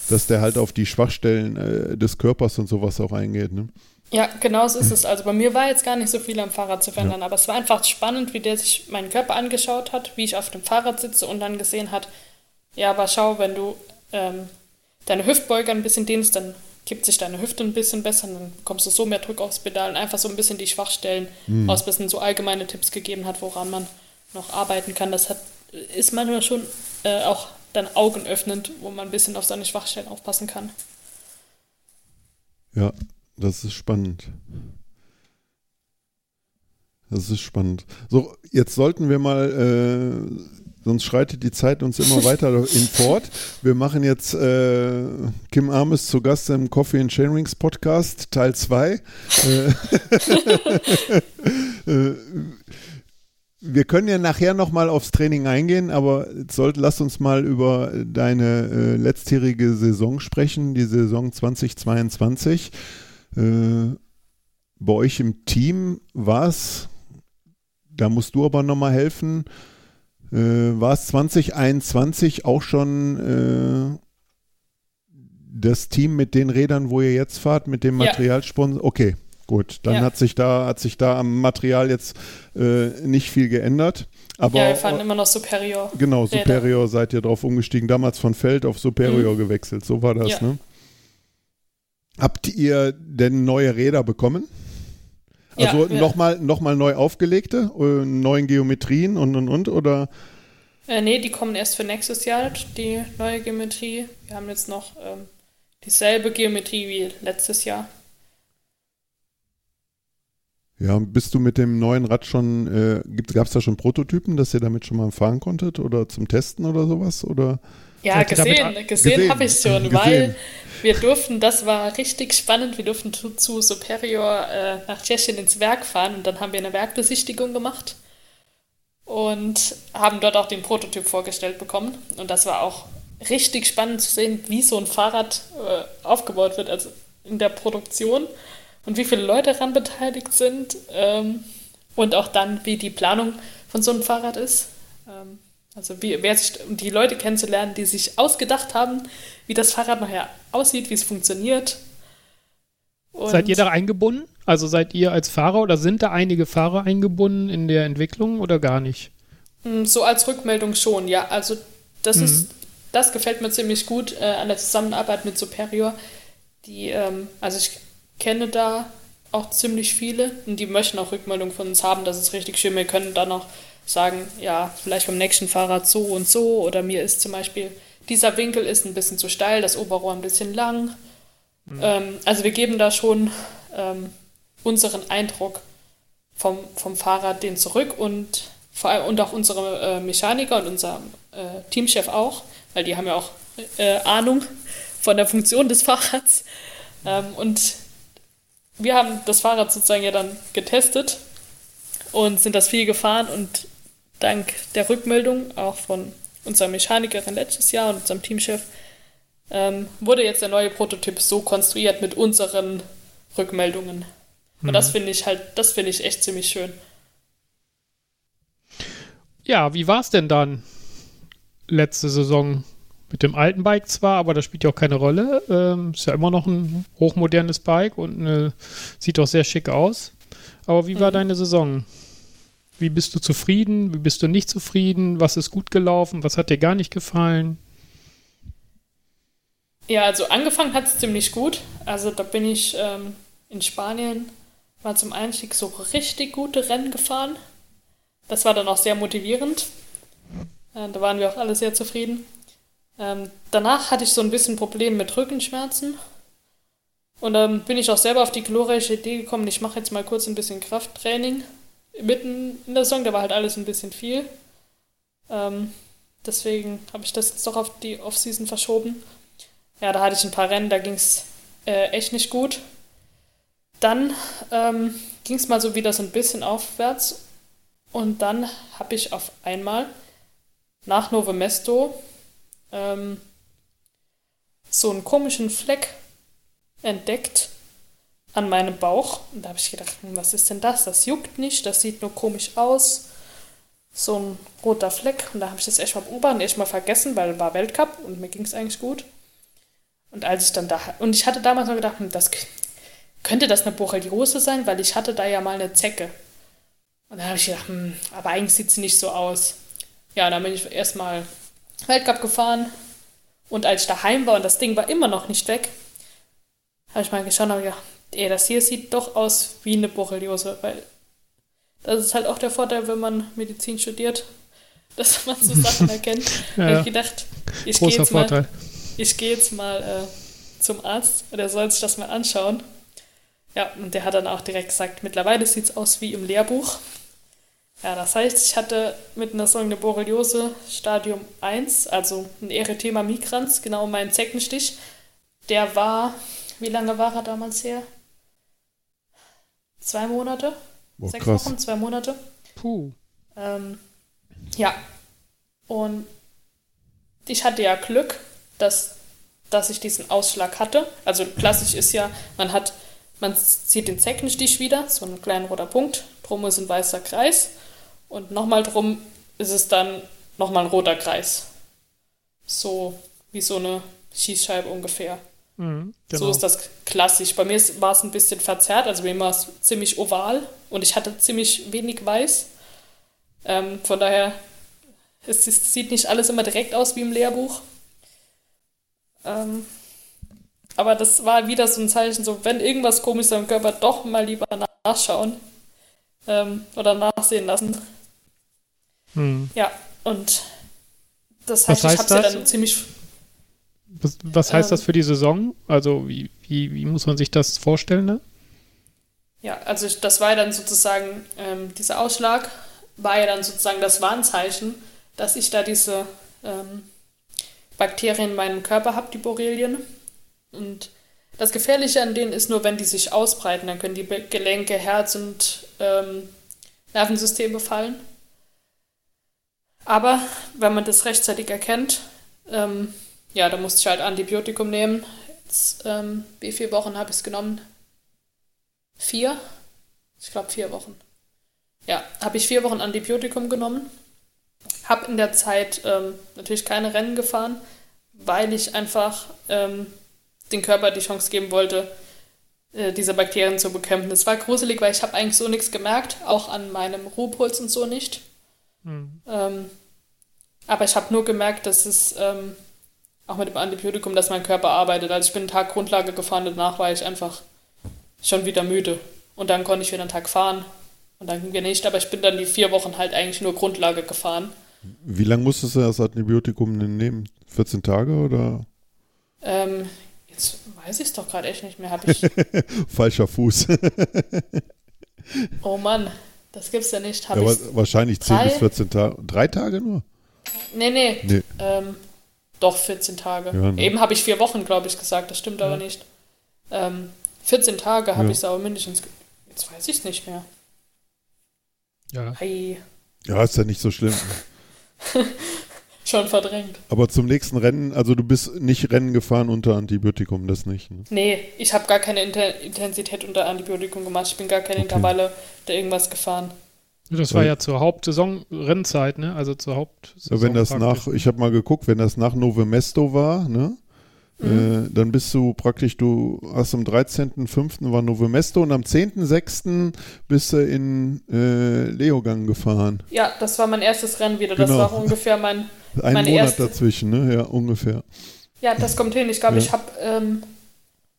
dass der halt auf die Schwachstellen äh, des Körpers und sowas auch eingeht. Ne? Ja, genau so ist es. Also bei mir war jetzt gar nicht so viel am Fahrrad zu verändern, ja. aber es war einfach spannend, wie der sich meinen Körper angeschaut hat, wie ich auf dem Fahrrad sitze und dann gesehen hat, ja, aber schau, wenn du ähm, deine Hüftbeuger ein bisschen dehnst, dann kippt sich deine Hüfte ein bisschen besser, dann bekommst du so mehr Druck aufs Pedal und einfach so ein bisschen die Schwachstellen mhm. aus, bisschen so allgemeine Tipps gegeben hat, woran man noch arbeiten kann. Das hat, ist manchmal schon äh, auch dann augenöffnend, wo man ein bisschen auf seine Schwachstellen aufpassen kann. Ja, das ist spannend. Das ist spannend. So, jetzt sollten wir mal äh, sonst schreitet die Zeit uns immer [LAUGHS] weiter in fort. Wir machen jetzt äh, Kim Armes zu Gast im Coffee and Chainrings Podcast, Teil 2. Äh, [LAUGHS] äh, wir können ja nachher nochmal aufs Training eingehen, aber sollt, lass uns mal über deine äh, letztjährige Saison sprechen, die Saison 2022. Äh, bei euch im Team war es, da musst du aber nochmal helfen, äh, war es 2021 auch schon äh, das Team mit den Rädern, wo ihr jetzt fahrt, mit dem Materialsponsor? Ja. Okay, gut. Dann ja. hat sich da hat sich da am Material jetzt äh, nicht viel geändert. Aber, ja, wir fahren immer noch Superior. Genau, Räder. Superior seid ihr drauf umgestiegen. Damals von Feld auf Superior mhm. gewechselt. So war das, ja. ne? Habt ihr denn neue Räder bekommen? Also ja, nochmal noch mal neu aufgelegte, äh, neuen Geometrien und und und oder? Äh, nee, die kommen erst für nächstes Jahr, die neue Geometrie. Wir haben jetzt noch ähm, dieselbe Geometrie wie letztes Jahr. Ja, bist du mit dem neuen Rad schon, äh, gab es da schon Prototypen, dass ihr damit schon mal fahren konntet oder zum Testen oder sowas? Oder? Ja, gesehen, gesehen, gesehen habe ich schon, gesehen. weil wir durften, das war richtig spannend, wir durften zu, zu Superior äh, nach Tschechien ins Werk fahren und dann haben wir eine Werkbesichtigung gemacht und haben dort auch den Prototyp vorgestellt bekommen. Und das war auch richtig spannend zu sehen, wie so ein Fahrrad äh, aufgebaut wird, also in der Produktion und wie viele Leute daran beteiligt sind ähm, und auch dann, wie die Planung von so einem Fahrrad ist. Also wie, wer sich, um die Leute kennenzulernen, die sich ausgedacht haben, wie das Fahrrad nachher aussieht, wie es funktioniert. Und seid ihr da eingebunden? Also seid ihr als Fahrer oder sind da einige Fahrer eingebunden in der Entwicklung oder gar nicht? Hm, so als Rückmeldung schon, ja. Also das mhm. ist, das gefällt mir ziemlich gut äh, an der Zusammenarbeit mit Superior. Die, ähm, also ich kenne da auch ziemlich viele und die möchten auch Rückmeldung von uns haben, das ist richtig schön. Wir können dann auch sagen, ja, vielleicht beim nächsten Fahrrad so und so oder mir ist zum Beispiel, dieser Winkel ist ein bisschen zu steil, das Oberrohr ein bisschen lang. Mhm. Ähm, also wir geben da schon ähm, unseren Eindruck vom, vom Fahrrad den zurück und vor allem und auch unsere äh, Mechaniker und unser äh, Teamchef auch, weil die haben ja auch äh, Ahnung von der Funktion des Fahrrads. Ähm, und wir haben das Fahrrad sozusagen ja dann getestet und sind das viel gefahren und dank der Rückmeldung auch von unserer Mechanikerin letztes Jahr und unserem Teamchef, ähm, wurde jetzt der neue Prototyp so konstruiert mit unseren Rückmeldungen. Und das finde ich halt, das finde ich echt ziemlich schön. Ja, wie war es denn dann letzte Saison? Mit dem alten Bike zwar, aber das spielt ja auch keine Rolle. Ähm, ist ja immer noch ein hochmodernes Bike und äh, sieht auch sehr schick aus. Aber wie war Mhm. deine Saison? Wie bist du zufrieden? Wie bist du nicht zufrieden? Was ist gut gelaufen? Was hat dir gar nicht gefallen? Ja, also angefangen hat es ziemlich gut. Also da bin ich ähm, in Spanien mal zum Einstieg so richtig gute Rennen gefahren. Das war dann auch sehr motivierend. Äh, da waren wir auch alle sehr zufrieden. Ähm, danach hatte ich so ein bisschen Problem mit Rückenschmerzen. Und dann bin ich auch selber auf die glorreiche Idee gekommen, ich mache jetzt mal kurz ein bisschen Krafttraining. Mitten in der Saison, da war halt alles ein bisschen viel. Ähm, deswegen habe ich das jetzt doch auf die Offseason verschoben. Ja, da hatte ich ein paar Rennen, da ging es äh, echt nicht gut. Dann ähm, ging es mal so wieder so ein bisschen aufwärts. Und dann habe ich auf einmal nach Novo Mesto ähm, so einen komischen Fleck entdeckt an meinem Bauch. Und da habe ich gedacht, hm, was ist denn das? Das juckt nicht, das sieht nur komisch aus. So ein roter Fleck. Und da habe ich das echt mal beobachtet, echt mal vergessen, weil war Weltcup und mir ging es eigentlich gut. Und als ich dann da, und ich hatte damals noch gedacht, hm, das könnte das eine Borreliose sein, weil ich hatte da ja mal eine Zecke. Und dann habe ich gedacht, hm, aber eigentlich sieht sie nicht so aus. Ja, dann bin ich erstmal Weltcup gefahren. Und als ich daheim war und das Ding war immer noch nicht weg, habe ich mal geschaut und gedacht, ey, das hier sieht doch aus wie eine Borreliose, weil das ist halt auch der Vorteil, wenn man Medizin studiert, [LAUGHS] dass man so Sachen erkennt. Habe [LAUGHS] Ja, ich gedacht, ich gehe jetzt mal Vorteil. ich gehe jetzt mal äh, zum Arzt und er soll sich das mal anschauen. Ja, und der hat dann auch direkt gesagt, mittlerweile sieht es aus wie im Lehrbuch. Ja, das heißt, ich hatte mit einer so eine Borreliose Stadium 1, also ein Erythema migrans, genau mein Zeckenstich. Der war, wie lange war er damals her? Zwei Monate? Boah, Sechs krass. Wochen? Zwei Monate? Puh. Ähm, ja. Und ich hatte ja Glück, dass, dass ich diesen Ausschlag hatte. Also klassisch ist ja, man hat, man sieht den Zeckenstich wieder, so ein kleiner roter Punkt, drum ist ein weißer Kreis und nochmal drum ist es dann nochmal ein roter Kreis. So wie so eine Schießscheibe ungefähr. Mhm, So genau. ist das klassisch. Bei mir war es ein bisschen verzerrt, also bei mir war es ziemlich oval und ich hatte ziemlich wenig weiß. Ähm, von daher, es, es sieht nicht alles immer direkt aus wie im Lehrbuch. Ähm, aber das war wieder so ein Zeichen, so wenn irgendwas komisch ist am Körper, doch mal lieber nachschauen ähm, oder nachsehen lassen. Hm. Ja, und das Was heißt, ich heißt habe ja das? dann ziemlich Was, was heißt Ähm. das für die Saison? Also, wie, wie, wie muss man sich das vorstellen? Ne? Ja, also das war ja dann sozusagen, ähm, dieser Ausschlag war ja dann sozusagen das Warnzeichen, dass ich da diese ähm, Bakterien in meinem Körper habe, die Borrelien. Und das Gefährliche an denen ist nur, wenn die sich ausbreiten, dann können die Gelenke, Herz und ähm, Nervensystem befallen. Aber wenn man das rechtzeitig erkennt, ähm, ja, da musste ich halt Antibiotikum nehmen. Jetzt, ähm, wie viele Wochen habe ich es genommen? Vier? Ich glaube vier Wochen. Ja, habe ich vier Wochen Antibiotikum genommen. Habe in der Zeit ähm, natürlich keine Rennen gefahren, weil ich einfach ähm, den Körper die Chance geben wollte, äh, diese Bakterien zu bekämpfen. Es war gruselig, weil ich habe eigentlich so nichts gemerkt, auch an meinem Ruhepuls und so nicht. Hm. Ähm, aber ich habe nur gemerkt, dass es ähm, auch mit dem Antibiotikum, dass mein Körper arbeitet. Also ich bin einen Tag Grundlage gefahren, danach war ich einfach schon wieder müde. Und dann konnte ich wieder einen Tag fahren. Und dann ging wir nicht, aber ich bin dann die vier Wochen halt eigentlich nur Grundlage gefahren. Wie lange musstest du das Antibiotikum denn nehmen? 14 Tage oder Ähm, jetzt weiß ich es doch gerade echt nicht mehr. Hab ich. [LAUGHS] falscher Fuß? Oh Mann, das gibt's ja nicht. Hab ja, ich. wa- wahrscheinlich 10 drei? bis 14 Tage. Drei Tage nur? Nee, nee. Nee. Ähm, doch, 14 Tage. Ja, ne? Eben habe ich vier Wochen, glaube ich, gesagt. Das stimmt aber nicht. Ähm, 14 Tage habe Ja. ich es aber mindestens. Jetzt weiß ich es nicht mehr. Ja. Ei. Ja, ist ja nicht so schlimm. [LAUGHS] schon verdrängt. Aber zum nächsten Rennen, also du bist nicht Rennen gefahren unter Antibiotikum, das nicht. Ne? Nee, ich habe gar keine Inter Intensität unter Antibiotikum gemacht. Ich bin gar keine okay. Intervalle oder irgendwas gefahren. Das war ja zur Hauptsaison-Rennzeit, ne? Also zur Hauptsaison. Ja, wenn das nach, ich habe mal geguckt, wenn das nach Novemesto war, ne? Mhm. Äh, dann bist du praktisch, du hast am 13.05. war Novemesto und am 10.06. bist du in äh, Leogang gefahren. Ja, das war mein erstes Rennen wieder. Das genau. war ungefähr mein. [LAUGHS] Ein Monat erste... dazwischen, ne? Ja, ungefähr. Ja, das kommt hin. Ich glaube, ja. ich habe ähm,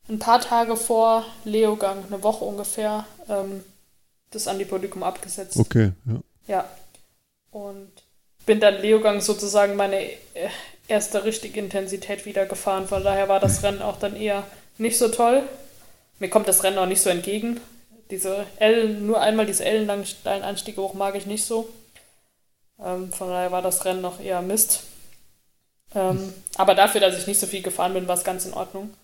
ein paar Tage vor Leogang, eine Woche ungefähr, ähm, das Antibiotikum abgesetzt. Okay, ja. Ja. Und bin dann Leogang sozusagen meine äh, erste richtige Intensität wieder gefahren. Von daher war das Rennen auch dann eher nicht so toll. Mir kommt das Rennen auch nicht so entgegen. Diese L, nur einmal diese ellenlangen steilen Anstiege hoch mag ich nicht so. Ähm, von daher war das Rennen noch eher Mist. Ähm, aber dafür, dass ich nicht so viel gefahren bin, war es ganz in Ordnung.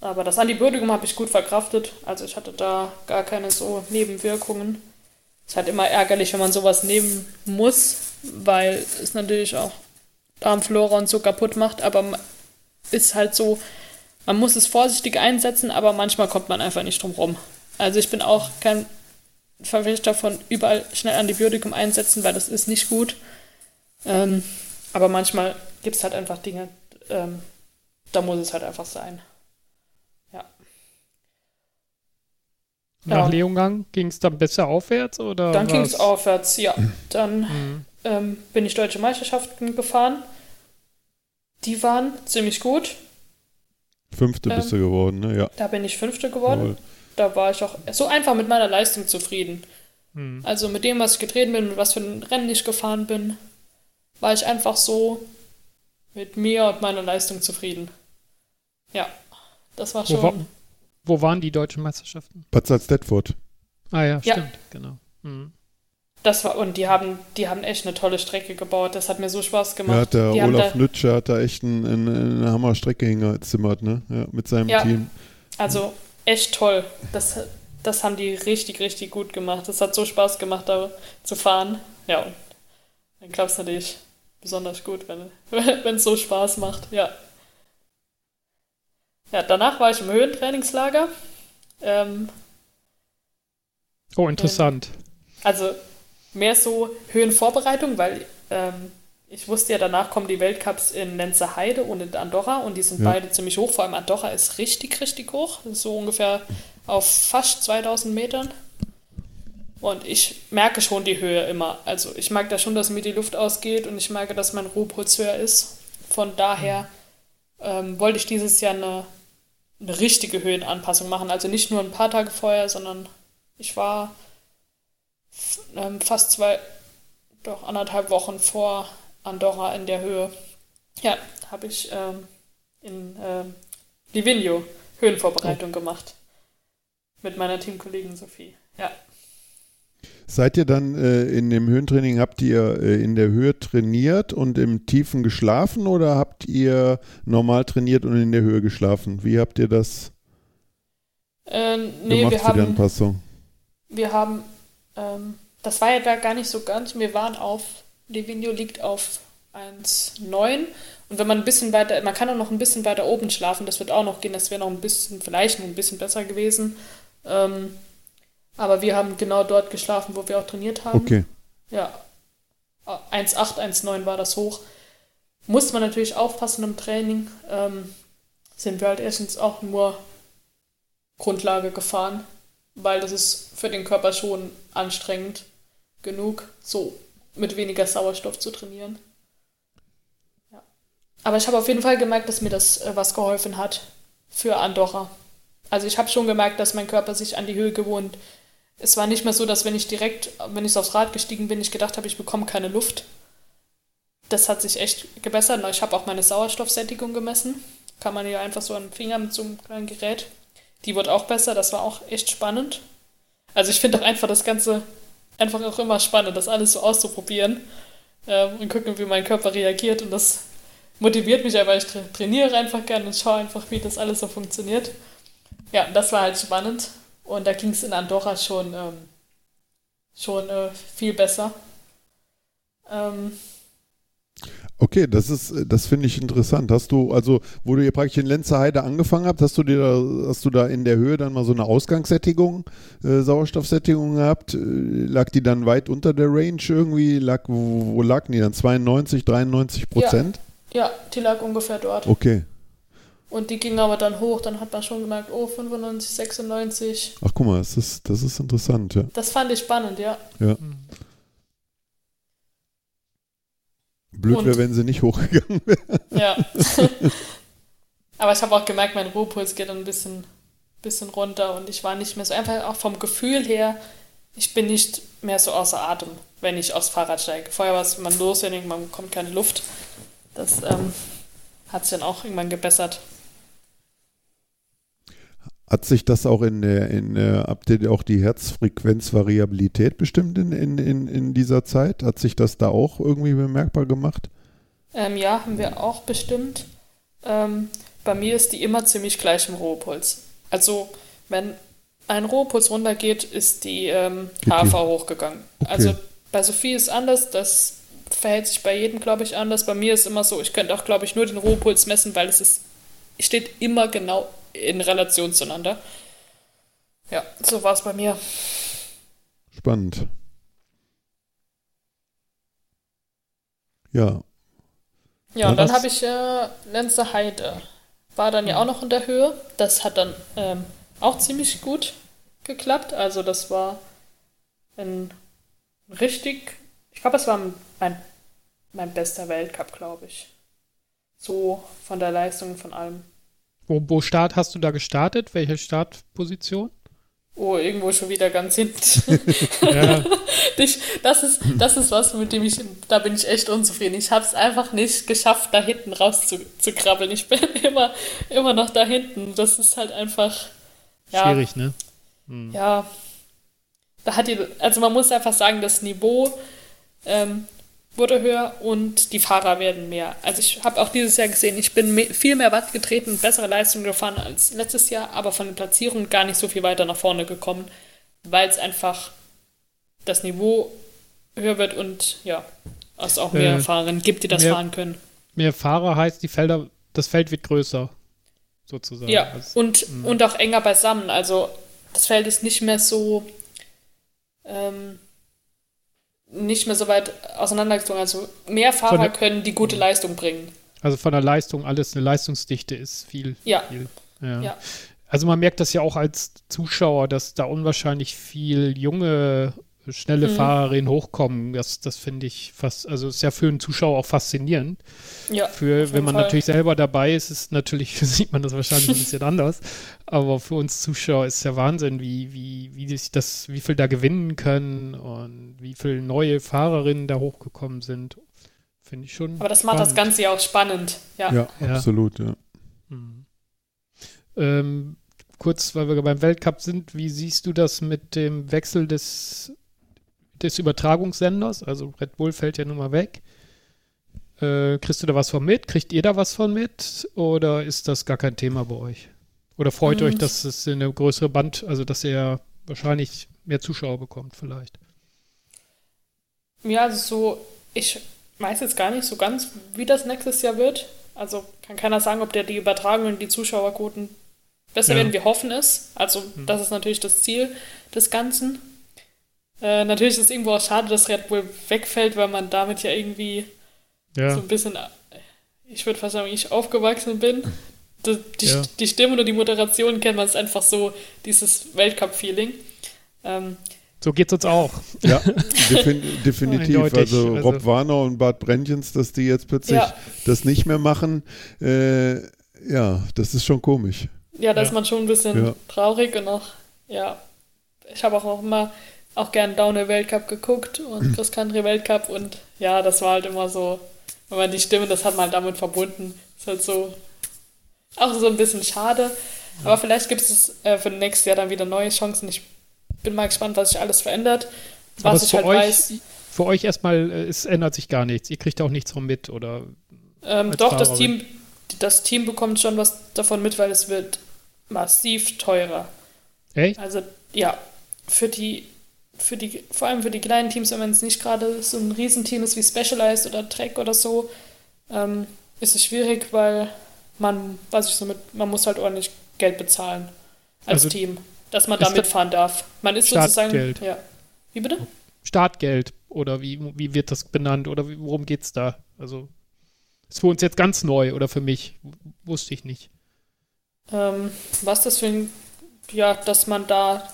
Aber das Antibiotikum habe ich gut verkraftet. Also ich hatte da gar keine so Nebenwirkungen. Es ist halt immer ärgerlich, wenn man sowas nehmen muss, weil es natürlich auch Darmflora und so kaputt macht, aber ist halt so, man muss es vorsichtig einsetzen, aber manchmal kommt man einfach nicht drum rum. Also ich bin auch kein Verfechter von überall schnell Antibiotikum einsetzen, weil das ist nicht gut. Ähm, aber manchmal gibt es halt einfach Dinge, ähm, da muss es halt einfach sein. Nach ja. Leongang ging es dann besser aufwärts? Oder dann ging es aufwärts, ja. Dann mhm ähm, bin ich deutsche Meisterschaften gefahren. Die waren ziemlich gut. Fünfte ähm, bist du geworden, ne? Ja. Da bin ich Fünfte geworden. Jawohl. Da war ich auch so einfach mit meiner Leistung zufrieden. Hm. Also mit dem, was ich getreten bin, mit was für ein Rennen ich gefahren bin, war ich einfach so mit mir und meiner Leistung zufrieden. Ja, das war schon. Wo, war, wo waren die deutschen Meisterschaften? Bad Salzdetford. Ah ja, stimmt, ja. genau. Hm. Das war, und die haben, die haben echt eine tolle Strecke gebaut. Das hat mir so Spaß gemacht. Ja, der die Olaf Nütscher hat da echt ein, ein, eine Hammer-Strecke hingezimmert, ne? Ja, mit seinem ja, Team. Also echt toll. Das, das haben die richtig, richtig gut gemacht. Das hat so Spaß gemacht, da zu fahren. Ja, und dann klappt es natürlich besonders gut, wenn [LAUGHS] es so Spaß macht. Ja. Ja, danach war ich im Höhentrainingslager. Ähm, oh, interessant. also mehr so Höhenvorbereitung, weil ähm, ich wusste ja, danach kommen die Weltcups in Lenzer Heide und in Andorra und die sind ja. beide ziemlich hoch. Vor allem Andorra ist richtig, richtig hoch. So ungefähr auf fast 2000 Metern. Und ich merke schon die Höhe immer. Also ich mag da schon, dass mir die Luft ausgeht und ich merke, dass mein Ruhepuls höher ist. Von daher ähm, wollte ich dieses Jahr eine, eine richtige Höhenanpassung machen. Also nicht nur ein paar Tage vorher, sondern ich war ähm, fast zwei, doch anderthalb Wochen vor Andorra in der Höhe. Ja, habe ich ähm, in ähm, Livigno Höhenvorbereitung oh. gemacht. Mit meiner Teamkollegin Sophie. Ja. Seid ihr dann äh, in dem Höhentraining, habt ihr äh, in der Höhe trainiert und im Tiefen geschlafen oder habt ihr normal trainiert und in der Höhe geschlafen? Wie habt ihr das äh, nee, gemacht wir haben, Anpassung? Wir haben ähm, das war ja da gar nicht so ganz. Wir waren auf, Livigno liegt auf 1,9 und wenn man ein bisschen weiter, man kann auch noch ein bisschen weiter oben schlafen, das wird auch noch gehen, das wäre noch ein bisschen, vielleicht noch ein bisschen besser gewesen. Ähm, aber wir haben genau dort geschlafen, wo wir auch trainiert haben. Okay. Ja. 1,8, 1,9 war das hoch. Musste man natürlich aufpassen im Training. Ähm, sind wir halt erstens auch nur Grundlage gefahren weil das ist für den Körper schon anstrengend genug, so mit weniger Sauerstoff zu trainieren. Ja. Aber ich habe auf jeden Fall gemerkt, dass mir das äh, was geholfen hat für Andorra. Also ich habe schon gemerkt, dass mein Körper sich an die Höhe gewohnt. Es war nicht mehr so, dass wenn ich direkt, wenn ich aufs Rad gestiegen bin, ich gedacht habe, ich bekomme keine Luft. Das hat sich echt gebessert. Ich habe auch meine Sauerstoffsättigung gemessen. Kann man ja einfach so an den Finger mit so einem kleinen Gerät die wird auch besser, das war auch echt spannend. Also ich finde auch einfach das Ganze einfach auch immer spannend, das alles so auszuprobieren äh, und gucken, wie mein Körper reagiert. Und das motiviert mich einfach. Ich tra trainiere einfach gerne und schaue einfach, wie das alles so funktioniert. Ja, das war halt spannend. Und da ging es in Andorra schon, ähm, schon äh, viel besser. Ähm, Okay, das ist, das finde ich interessant. Hast du, also, wo du hier praktisch in Lenzerheide angefangen habt, hast du dir, da, hast du da in der Höhe dann mal so eine Ausgangssättigung, äh, Sauerstoffsättigung gehabt? Äh, lag die dann weit unter der Range irgendwie? Lag, wo, wo lag die dann? 92, 93 Prozent? Ja, ja, die lag ungefähr dort. Okay. Und die ging aber dann hoch, dann hat man schon gemerkt, oh, 95, 96. Ach, guck mal, das ist, das ist interessant, ja. Das fand ich spannend, ja. Ja. Blöd Und- wäre, wenn sie nicht hochgegangen [LAUGHS] wäre. Ja. [LAUGHS] Aber ich habe auch gemerkt, mein Ruhepuls geht dann ein bisschen, bisschen runter und ich war nicht mehr so einfach auch vom Gefühl her, ich bin nicht mehr so außer Atem, wenn ich aufs Fahrrad steige. Vorher war es man los, wenn man bekommt keine Luft. Das ähm, hat sich dann auch irgendwann gebessert. Hat sich das auch in der, in habt ihr auch die Herzfrequenzvariabilität bestimmt in, in, in, in dieser Zeit? Hat sich das da auch irgendwie bemerkbar gemacht? Ähm, ja, haben wir auch bestimmt. Ähm, bei mir ist die immer ziemlich gleich im Ruhepuls. Also, wenn ein Ruhepuls runtergeht, ist die ähm, HV hochgegangen. Okay. Also, bei Sophie ist anders, das verhält sich bei jedem, glaube ich, anders. Bei mir ist immer so, ich könnte auch, glaube ich, nur den Ruhepuls messen, weil es ist, steht immer genau in Relation zueinander. Ja, so war es bei mir. Spannend. Ja, Ja, War und dann habe ich äh, Lenzer Heide. War dann ja auch noch in der Höhe. Das hat dann ähm, auch ziemlich gut geklappt. Also das war ein richtig, ich glaube, es war mein, mein bester Weltcup, glaube ich. So von der Leistung, von allem. Wo, wo Start hast du da gestartet? Welche Startposition? Oh, irgendwo schon wieder ganz hinten. [LAUGHS] Ja, das, ist, das ist was, mit dem ich, da bin ich echt unzufrieden. Ich habe es einfach nicht geschafft, da hinten raus zu, zu krabbeln. Ich bin [LAUGHS] immer, immer noch da hinten. Das ist halt einfach, ja, schwierig, ne? ja. Da hat die, also man muss einfach sagen, das Niveau ähm, wurde höher und die Fahrer werden mehr. Also ich habe auch dieses Jahr gesehen, ich bin me viel mehr Watt getreten, bessere Leistung gefahren als letztes Jahr, aber von den Platzierungen gar nicht so viel weiter nach vorne gekommen, weil es einfach das Niveau höher wird und ja, es auch mehr Äh, Fahrerinnen gibt, die das mehr- fahren können. Mehr Fahrer heißt, die Felder, das Feld wird größer, sozusagen. Ja, Also, und, und auch enger beisammen. Also das Feld ist nicht mehr so ähm, nicht mehr so weit auseinandergezogen. Also mehr Fahrer der- können die gute Leistung bringen. also von der Leistung, alles eine Leistungsdichte ist viel. Ja, viel ja. ja. Also man merkt das ja auch als Zuschauer, dass da unwahrscheinlich viel junge, schnelle Mhm. Fahrerinnen hochkommen. Das, das finde ich fast, also ist ja für einen Zuschauer auch faszinierend. ja. Für, wenn man Fall. natürlich selber dabei ist, ist natürlich, [LAUGHS] sieht man das wahrscheinlich ein [LAUGHS] bisschen anders. Aber für uns Zuschauer ist ja Wahnsinn, wie, wie, wie sich das, wie viel da gewinnen können und wie viele neue Fahrerinnen da hochgekommen sind. Finde ich schon. Aber das macht das spannend. Ganze ja auch spannend. Ja. ja, Ja. absolut, ja. Mhm. Ähm, kurz, weil wir beim Weltcup sind, wie siehst du das mit dem Wechsel des, des Übertragungssenders? Also Red Bull fällt ja nun mal weg. Äh, kriegst du da was von mit? Kriegt ihr da was von mit? Oder ist das gar kein Thema bei euch? Oder freut Mhm. euch, dass es eine größere Band, also dass ihr wahrscheinlich mehr Zuschauer bekommt vielleicht? Ja, also so, ich weiß jetzt gar nicht so ganz, wie das nächstes Jahr wird. Also kann keiner sagen, ob der die Übertragung und die Zuschauerquoten besser Ja. werden. Wir hoffen es. Also das ist natürlich das Ziel des Ganzen. Äh, natürlich ist es irgendwo auch schade, dass Red Bull wegfällt, weil man damit ja irgendwie Ja, so ein bisschen, äh, ich würde fast sagen, ich aufgewachsen bin. Die, die, Ja. die Stimmen und die Moderation kennt man es einfach so, dieses Weltcup-Feeling. Ähm, so geht's uns auch. Ja, [LAUGHS] defin definitiv. Eindeutig, Also, also- Rob Warner und Bart Brentjens, dass die jetzt plötzlich Ja. das nicht mehr machen, äh, ja, das ist schon komisch. Ja, da Ja. ist man schon ein bisschen Ja. traurig und auch, ja, ich habe auch, auch immer auch gern Downhill Weltcup geguckt und Cross Country Weltcup und ja, das war halt immer so, wenn man die Stimme, das hat man halt damit verbunden. Ist halt so, auch so ein bisschen schade. Aber vielleicht gibt es äh, für nächstes Jahr dann wieder neue Chancen. Ich bin mal gespannt, was sich alles verändert. Aber Was es ich für halt euch, weiß, für euch erstmal, äh, es ändert sich gar nichts. Ihr kriegt auch nichts von mit oder ähm, doch, das. Team, das Team bekommt schon was davon mit, weil es wird massiv teurer. echt? Also ja, für die, für die, vor allem für die kleinen Teams, wenn es nicht gerade so ein Riesenteam ist wie Specialized oder Trek oder so, ähm, ist es schwierig, weil man, was ich so mit, man muss halt ordentlich Geld bezahlen als Also Team, dass man da das mitfahren darf. Man ist sozusagen. Startgeld. Ja. Wie bitte? Startgeld oder wie, wie wird das benannt oder wie, worum geht's da? Also ist für uns jetzt ganz neu oder für mich. Wusste ich nicht. Ähm, was das für ein, ja, dass man da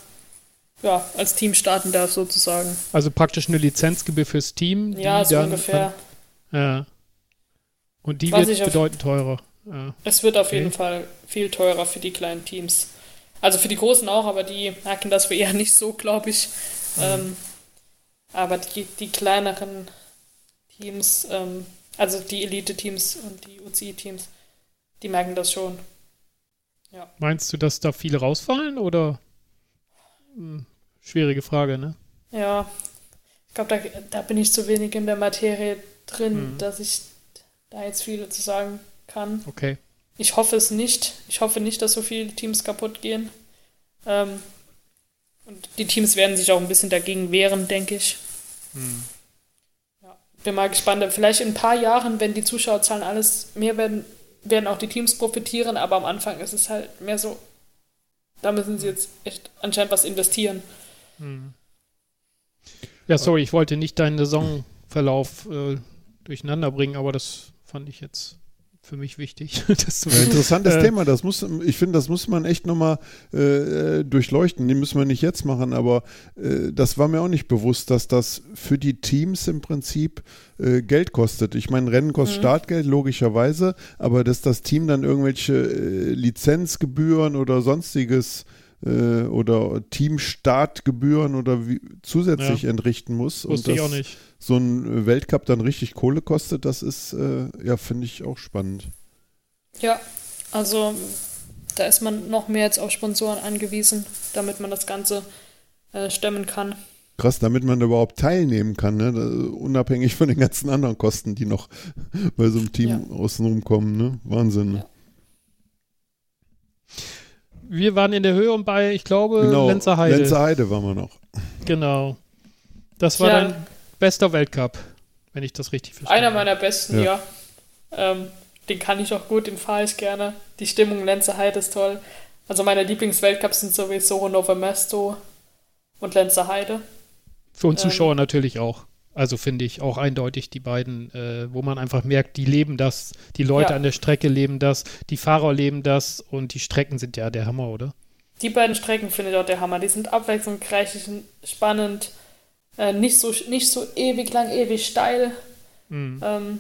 ja, als Team starten darf, sozusagen. Also praktisch eine Lizenzgebühr fürs Team. Ja, so dann, ungefähr. Ja. Und die Was wird bedeutend teurer. Ja. Es wird auf Okay. jeden Fall viel teurer für die kleinen Teams. Also für die großen auch, aber die merken das eher nicht so, glaube ich. Ähm, aber die, die kleineren Teams, ähm, also die Elite-Teams und die UCI-Teams, die merken das schon. Meinst du, dass da viele rausfallen oder? Hm, schwierige Frage, ne? Ja, ich glaube, da, da bin ich zu wenig in der Materie drin, Mhm. dass ich da jetzt viel zu sagen kann. Okay. Ich hoffe es nicht. Ich hoffe nicht, dass so viele Teams kaputt gehen. Ähm, und die Teams werden sich auch ein bisschen dagegen wehren, denke ich. Hm. Ja, bin mal gespannt. Vielleicht in ein paar Jahren, wenn die Zuschauerzahlen alles mehr werden, werden auch die Teams profitieren, aber am Anfang ist es halt mehr so, da müssen sie jetzt echt anscheinend was investieren. Hm. Ja, sorry, ich wollte nicht deinen Saisonverlauf äh, durcheinander bringen, aber das fand ich jetzt für mich wichtig. [LAUGHS] dass du, Ja, interessantes Äh, Thema. Das muss, ich finde, das muss man echt nochmal äh, durchleuchten. Die müssen wir nicht jetzt machen, aber äh, das war mir auch nicht bewusst, dass das für die Teams im Prinzip äh, Geld kostet. Ich meine, Rennen kostet Mhm. Startgeld, logischerweise, aber dass das Team dann irgendwelche äh, Lizenzgebühren oder sonstiges äh, oder Teamstartgebühren oder wie, zusätzlich Ja. entrichten muss. wusste und ich das, auch nicht. so ein Weltcup dann richtig Kohle kostet, das ist, äh, ja, finde ich auch spannend. Ja, also da ist man noch mehr jetzt auf Sponsoren angewiesen, damit man das Ganze äh, stemmen kann. Krass, damit man da überhaupt teilnehmen kann, ne? Unabhängig von den ganzen anderen Kosten, die noch [LAUGHS] bei so einem Team Ja. außenrum kommen. Ne? Wahnsinn. Ja. Wir waren in der Höhe und bei, ich glaube, Genau, Lenzer Heide. Lenzer Heide waren wir noch. Genau. Das war Ja. dein bester Weltcup, wenn ich das richtig verstehe. Einer meiner besten, Ja. ja. Ähm, den kann ich auch gut, den fahre ich gerne. Die Stimmung in Lenzer Heide ist toll. Also meine Lieblingsweltcups sind sowieso Nova Mesto und Lenzer Heide. Für uns ähm, Zuschauer natürlich auch. Also finde ich auch eindeutig die beiden, äh, wo man einfach merkt, die leben das, die Leute Ja. an der Strecke leben das, die Fahrer leben das und die Strecken sind ja der Hammer, oder? Die beiden Strecken finde ich auch der Hammer. Die sind abwechslungsreich, die sind spannend, äh, nicht, so, nicht so ewig lang, ewig steil. Mhm. Ähm,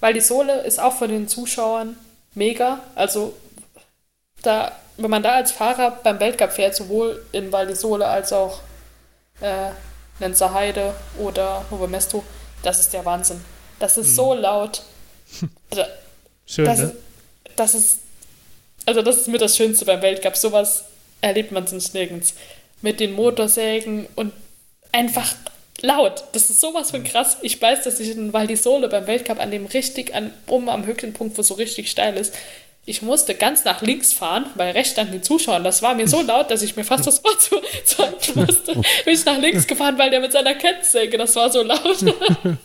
weil die Sohle ist auch für den Zuschauern mega. Also, da, wenn man da als Fahrer beim Weltcup fährt, sowohl in Val di Sole als auch äh, Lenzer Heide oder Nove Mesto, das ist der Wahnsinn. Das ist so laut. Da- [LAUGHS] Schön, das, ne? ist, das ist, also das ist mit das Schönste beim Weltcup. Sowas erlebt man sonst nirgends. Mit den Motorsägen und einfach laut. Das ist sowas von krass. Ich weiß, dass ich in Val di Sole beim Weltcup an dem richtig, an, oben am höchsten Punkt, wo es so richtig steil ist, ich musste ganz nach links fahren, weil rechts standen die Zuschauer. Das war mir so laut, dass ich mir fast das Wort zu, [LAUGHS] zu halten musste. Bin ich nach links gefahren, weil der mit seiner Kettensäge, das war so laut. [LAUGHS]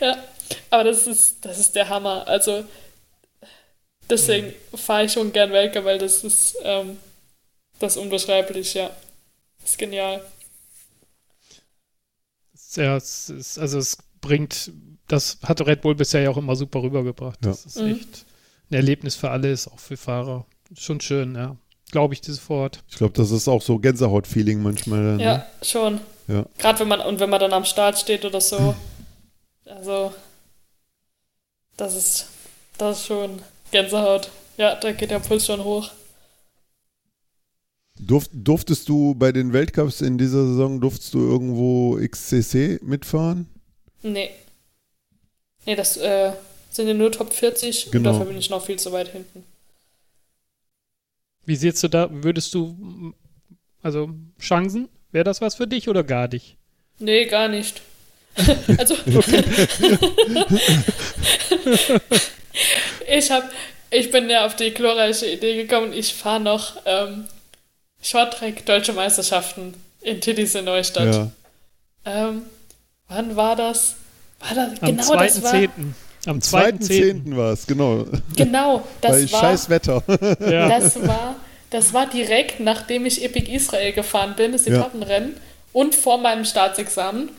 ja, aber das ist, das ist der Hammer. Also, deswegen fahre ich schon gern Welker, weil das ist, ähm, das ist unbeschreiblich, ja. Das ist genial. Ja, es ist, also es bringt, das hat Red Bull bisher ja auch immer super rübergebracht. Ja. Das ist Mhm. echt ein Erlebnis für alle, ist auch für Fahrer. Schon schön, ja. Glaube ich sofort. Ich glaube, das ist auch so Gänsehaut-Feeling manchmal. dann, Ja, Ne? schon. Ja. Gerade wenn man, und wenn man dann am Start steht oder so. Also, das ist, das ist schon Gänsehaut. Ja, da geht der Puls schon hoch. Durft, durftest du bei den Weltcups in dieser Saison, durftest du irgendwo XCC mitfahren? Nee. Nee, das äh, sind ja nur Top 40 Genau. und dafür bin ich noch viel zu weit hinten. Wie siehst du da, würdest du, also Chancen, wäre das was für dich oder gar nicht? Nee, gar nicht. [LAUGHS] also, [LAUGHS] ich hab, ich bin ja auf die glorreiche Idee gekommen, ich fahre noch ähm, Shorttrack Deutsche Meisterschaften in Tiddische Neustadt. Ja. Ähm, wann war das? War das Am genau das war 2.10. Am 2.10. 2.10. war es, genau. Genau, Bei [LAUGHS] das war, scheiß Wetter. [LAUGHS] Ja. das war, das war direkt nachdem ich Epic Israel gefahren bin, das Ja. Etappenrennen, und vor meinem Staatsexamen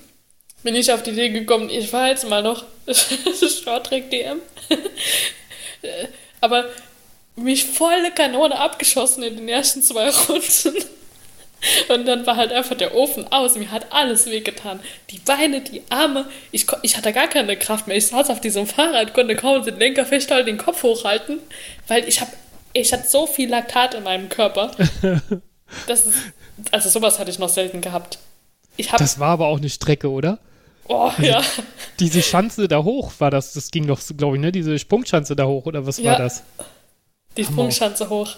bin ich auf die Idee gekommen, ich fahre jetzt mal noch [LAUGHS] Shorttrack DM. Aber mich volle Kanone abgeschossen in den ersten zwei Runden. Und dann war halt einfach der Ofen aus. Mir hat alles wehgetan. Die Beine, die Arme. Ich, ich hatte gar keine Kraft mehr. Ich saß auf diesem Fahrrad, konnte kaum den Lenker festhalten, den Kopf hochhalten, weil ich habe ich hatte so viel Laktat in meinem Körper. [LAUGHS] Das ist, also sowas hatte ich noch selten gehabt. Ich habe, Das war aber auch eine Strecke, oder? oh ja, Diese Schanze da hoch war das, das ging doch, glaube ich, ne? Diese Sprungschanze da hoch, oder was Ja. war das? die. Sprungschanze hoch.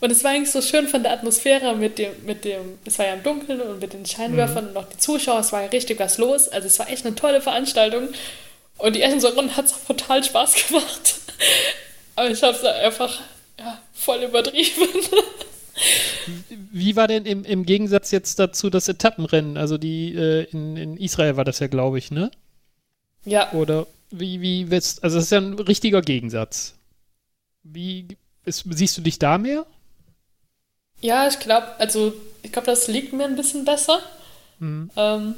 Und es war eigentlich so schön von der Atmosphäre mit dem, mit dem, es war ja im Dunkeln und mit den Scheinwerfern und auch die Zuschauer, es war ja richtig was los. Also es war echt eine tolle Veranstaltung. Und die ersten so Runden hat es auch total Spaß gemacht. [LAUGHS] Aber ich habe es einfach ja, voll übertrieben. [LAUGHS] Wie war denn im, im Gegensatz jetzt dazu das Etappenrennen? Also die äh, in, in Israel war das ja, glaube ich, ne? ja, Oder wie, wie willst, also das ist ja ein richtiger Gegensatz. Wie ist, siehst du dich da mehr? Ja, ich glaube, also ich glaube, das liegt mir ein bisschen besser. Mhm. Ähm,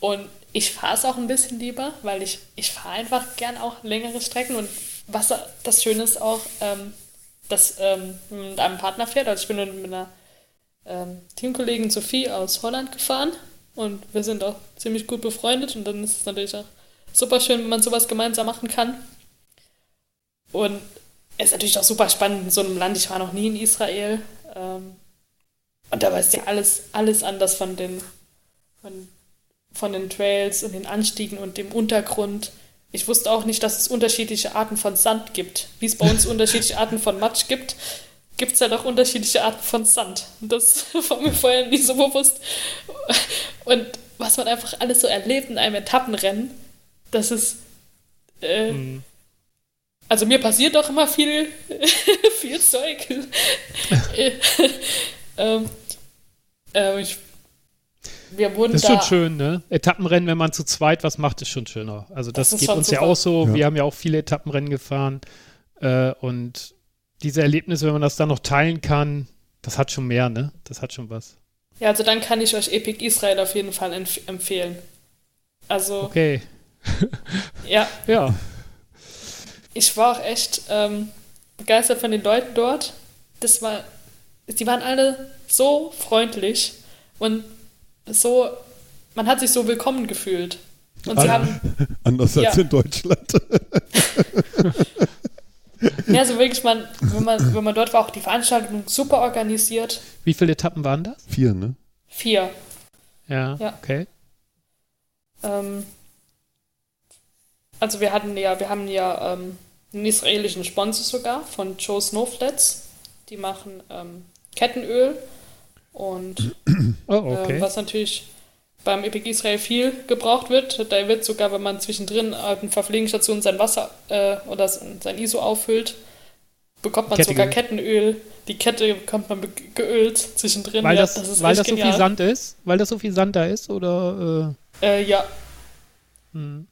und ich fahre es auch ein bisschen lieber, weil ich, ich fahre einfach gern auch längere Strecken. Und was das Schöne ist auch, ähm, dass ähm, man mit einem Partner fährt. Also ich bin mit einer ähm, Teamkollegin Sophie aus Holland gefahren und wir sind auch ziemlich gut befreundet und dann ist es natürlich auch super schön, wenn man sowas gemeinsam machen kann. Und es ist natürlich auch super spannend in so einem Land. Ich war noch nie in Israel. Ähm, und da es ja alles, alles anders von den, von, von den Trails und den Anstiegen und dem Untergrund. Ich wusste auch nicht, dass es unterschiedliche Arten von Sand gibt. Wie es bei uns [LAUGHS] unterschiedliche Arten von Matsch gibt, gibt es halt auch unterschiedliche Arten von Sand. Und das [LAUGHS] war mir vorher nie so bewusst. Und was man einfach alles so erlebt in einem Etappenrennen, das ist. Äh, Mhm. Also mir passiert doch immer viel, [LAUGHS] viel Zeug. [LAUGHS] ähm, ähm, ich, wir wurden Das ist da. schon schön, ne? Etappenrennen, wenn man zu zweit was macht, ist schon schöner. Also das, Das geht uns ja super. auch so. Ja. Wir haben ja auch viele Etappenrennen gefahren. Äh, und diese Erlebnisse, wenn man das dann noch teilen kann, das hat schon mehr, ne? Das hat schon was. Ja, also dann kann ich euch Epic Israel auf jeden Fall empf empfehlen. Also, Okay. ja, Ja. Ich war auch echt ähm, begeistert von den Leuten dort. Das war, die waren alle so freundlich und so, man hat sich so willkommen gefühlt. Und sie Ah. haben, [LAUGHS] Anders als Ja. in Deutschland. [LAUGHS] ja, so wirklich, man, wenn man, wenn man dort war, auch die Veranstaltung super organisiert. Wie viele Etappen waren das? Vier, ne? Vier. Ja, Ja. okay. Ähm, also wir hatten ja, wir haben ja ähm, einen israelischen Sponsor sogar von Joe Snowflats. Die machen ähm, Kettenöl und [CLEARS THROAT] Oh, äh, okay. was natürlich beim Epic Israel viel gebraucht wird. Da wird sogar, wenn man zwischendrin auf den Verpflegungsstationen sein Wasser äh, oder sein ISO auffüllt, bekommt man Kette sogar. Kettenöl. Die Kette bekommt man geölt zwischendrin. weil ja, das, weil das so viel. Sand ist? Weil das so viel Sand da ist? Oder Äh, ja, äh, hm.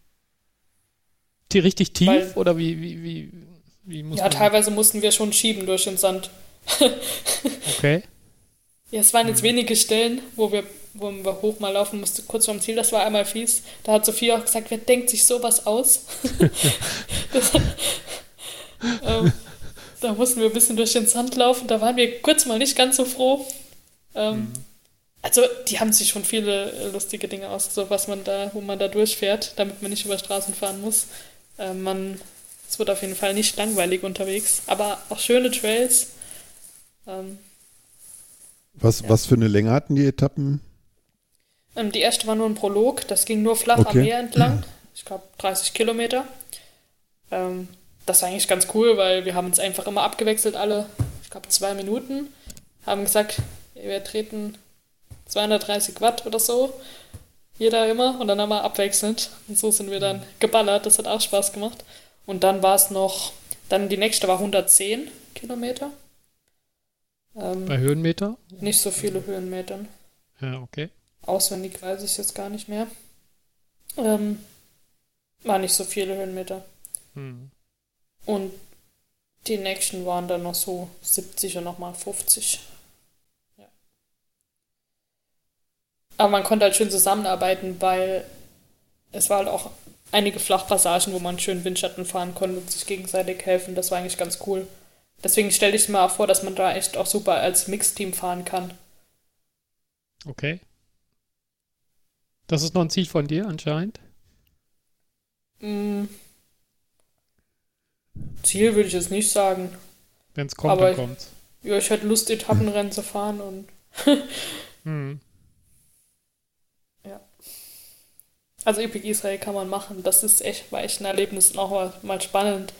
Die richtig tief? Weil- oder wie, wie, wie, wie muss ja, teilweise mussten wir schon schieben durch den Sand. [LAUGHS] Okay. Ja, es waren jetzt Mhm. wenige Stellen, wo wir, wo wir hoch mal laufen mussten, kurz vorm Ziel. Das war einmal fies. Da hat Sophie auch gesagt, wer denkt sich sowas aus? [LAUGHS] das, ähm, da mussten wir ein bisschen durch den Sand laufen. Da waren wir kurz mal nicht ganz so froh. Ähm, Mhm. Also, die haben sich schon viele äh, lustige Dinge ausgesucht, was man da, wo man da durchfährt, damit man nicht über Straßen fahren muss. Ähm, man, es wird auf jeden Fall nicht langweilig unterwegs, aber auch schöne Trails. Ähm, Was, Ja. was für eine Länge hatten die Etappen? Ähm, die erste war nur ein Prolog, das ging nur flach am Okay. Meer entlang. Ich glaube 30 Kilometer. Ähm, das war eigentlich ganz cool, weil wir haben uns einfach immer abgewechselt, alle, ich glaube, zwei Minuten. Haben gesagt, wir treten 230 Watt oder so. Jeder immer und dann haben wir abwechselnd. Und so sind wir dann geballert. Das hat auch Spaß gemacht. Und dann war es noch, dann die nächste war 110 Kilometer. Ähm, Bei Höhenmeter? nicht so viele Höhenmetern. Ja, okay. Auswendig weiß ich jetzt gar nicht mehr. Ähm, War nicht so viele Höhenmeter. Hm. Und die nächsten waren dann noch so 70 und nochmal 50. Ja. Aber man konnte halt schön zusammenarbeiten, weil es war halt auch einige Flachpassagen, wo man schön Windschatten fahren konnte und sich gegenseitig helfen. Das war eigentlich ganz cool. Deswegen stelle ich mir vor, dass man da echt auch super als Mixteam fahren kann. Okay. Das ist noch ein Ziel von dir anscheinend? Mm. Ziel würde ich jetzt nicht sagen. Wenn es kommt, Aber dann kommt Ja, ich hätte Lust, Etappenrennen zu fahren und. hm. Ja. Also Epic Israel kann man machen. Das ist echt, war echt ein Erlebnis und auch mal, mal spannend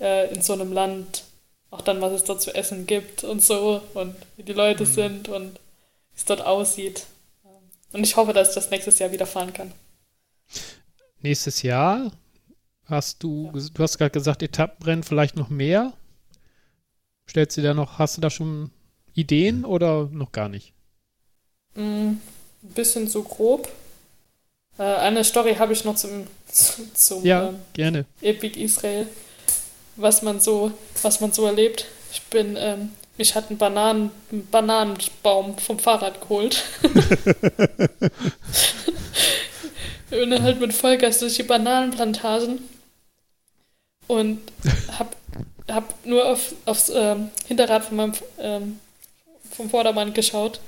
äh, in so einem Land. Auch dann, was es dort zu essen gibt und so und wie die Leute hm. sind und wie es dort aussieht. Und ich hoffe, dass ich das nächstes Jahr wieder fahren kann. Nächstes Jahr hast du, ja. du hast gerade gesagt, Etappenrennen vielleicht noch mehr. Stellst du da noch, hast du da schon Ideen oder noch gar nicht? Mm, ein bisschen so grob. Äh, eine Story habe ich noch zum, zum ja, ähm. Epic Israel, was man so, was man so erlebt. Ich bin ähm, mich hat ein Bananen, ein Bananenbaum vom Fahrrad geholt. [LAUGHS] und dann halt mit Vollgas durch die Bananenplantagen. Und hab, hab nur auf, aufs ähm, Hinterrad von meinem, ähm, vom Vordermann geschaut.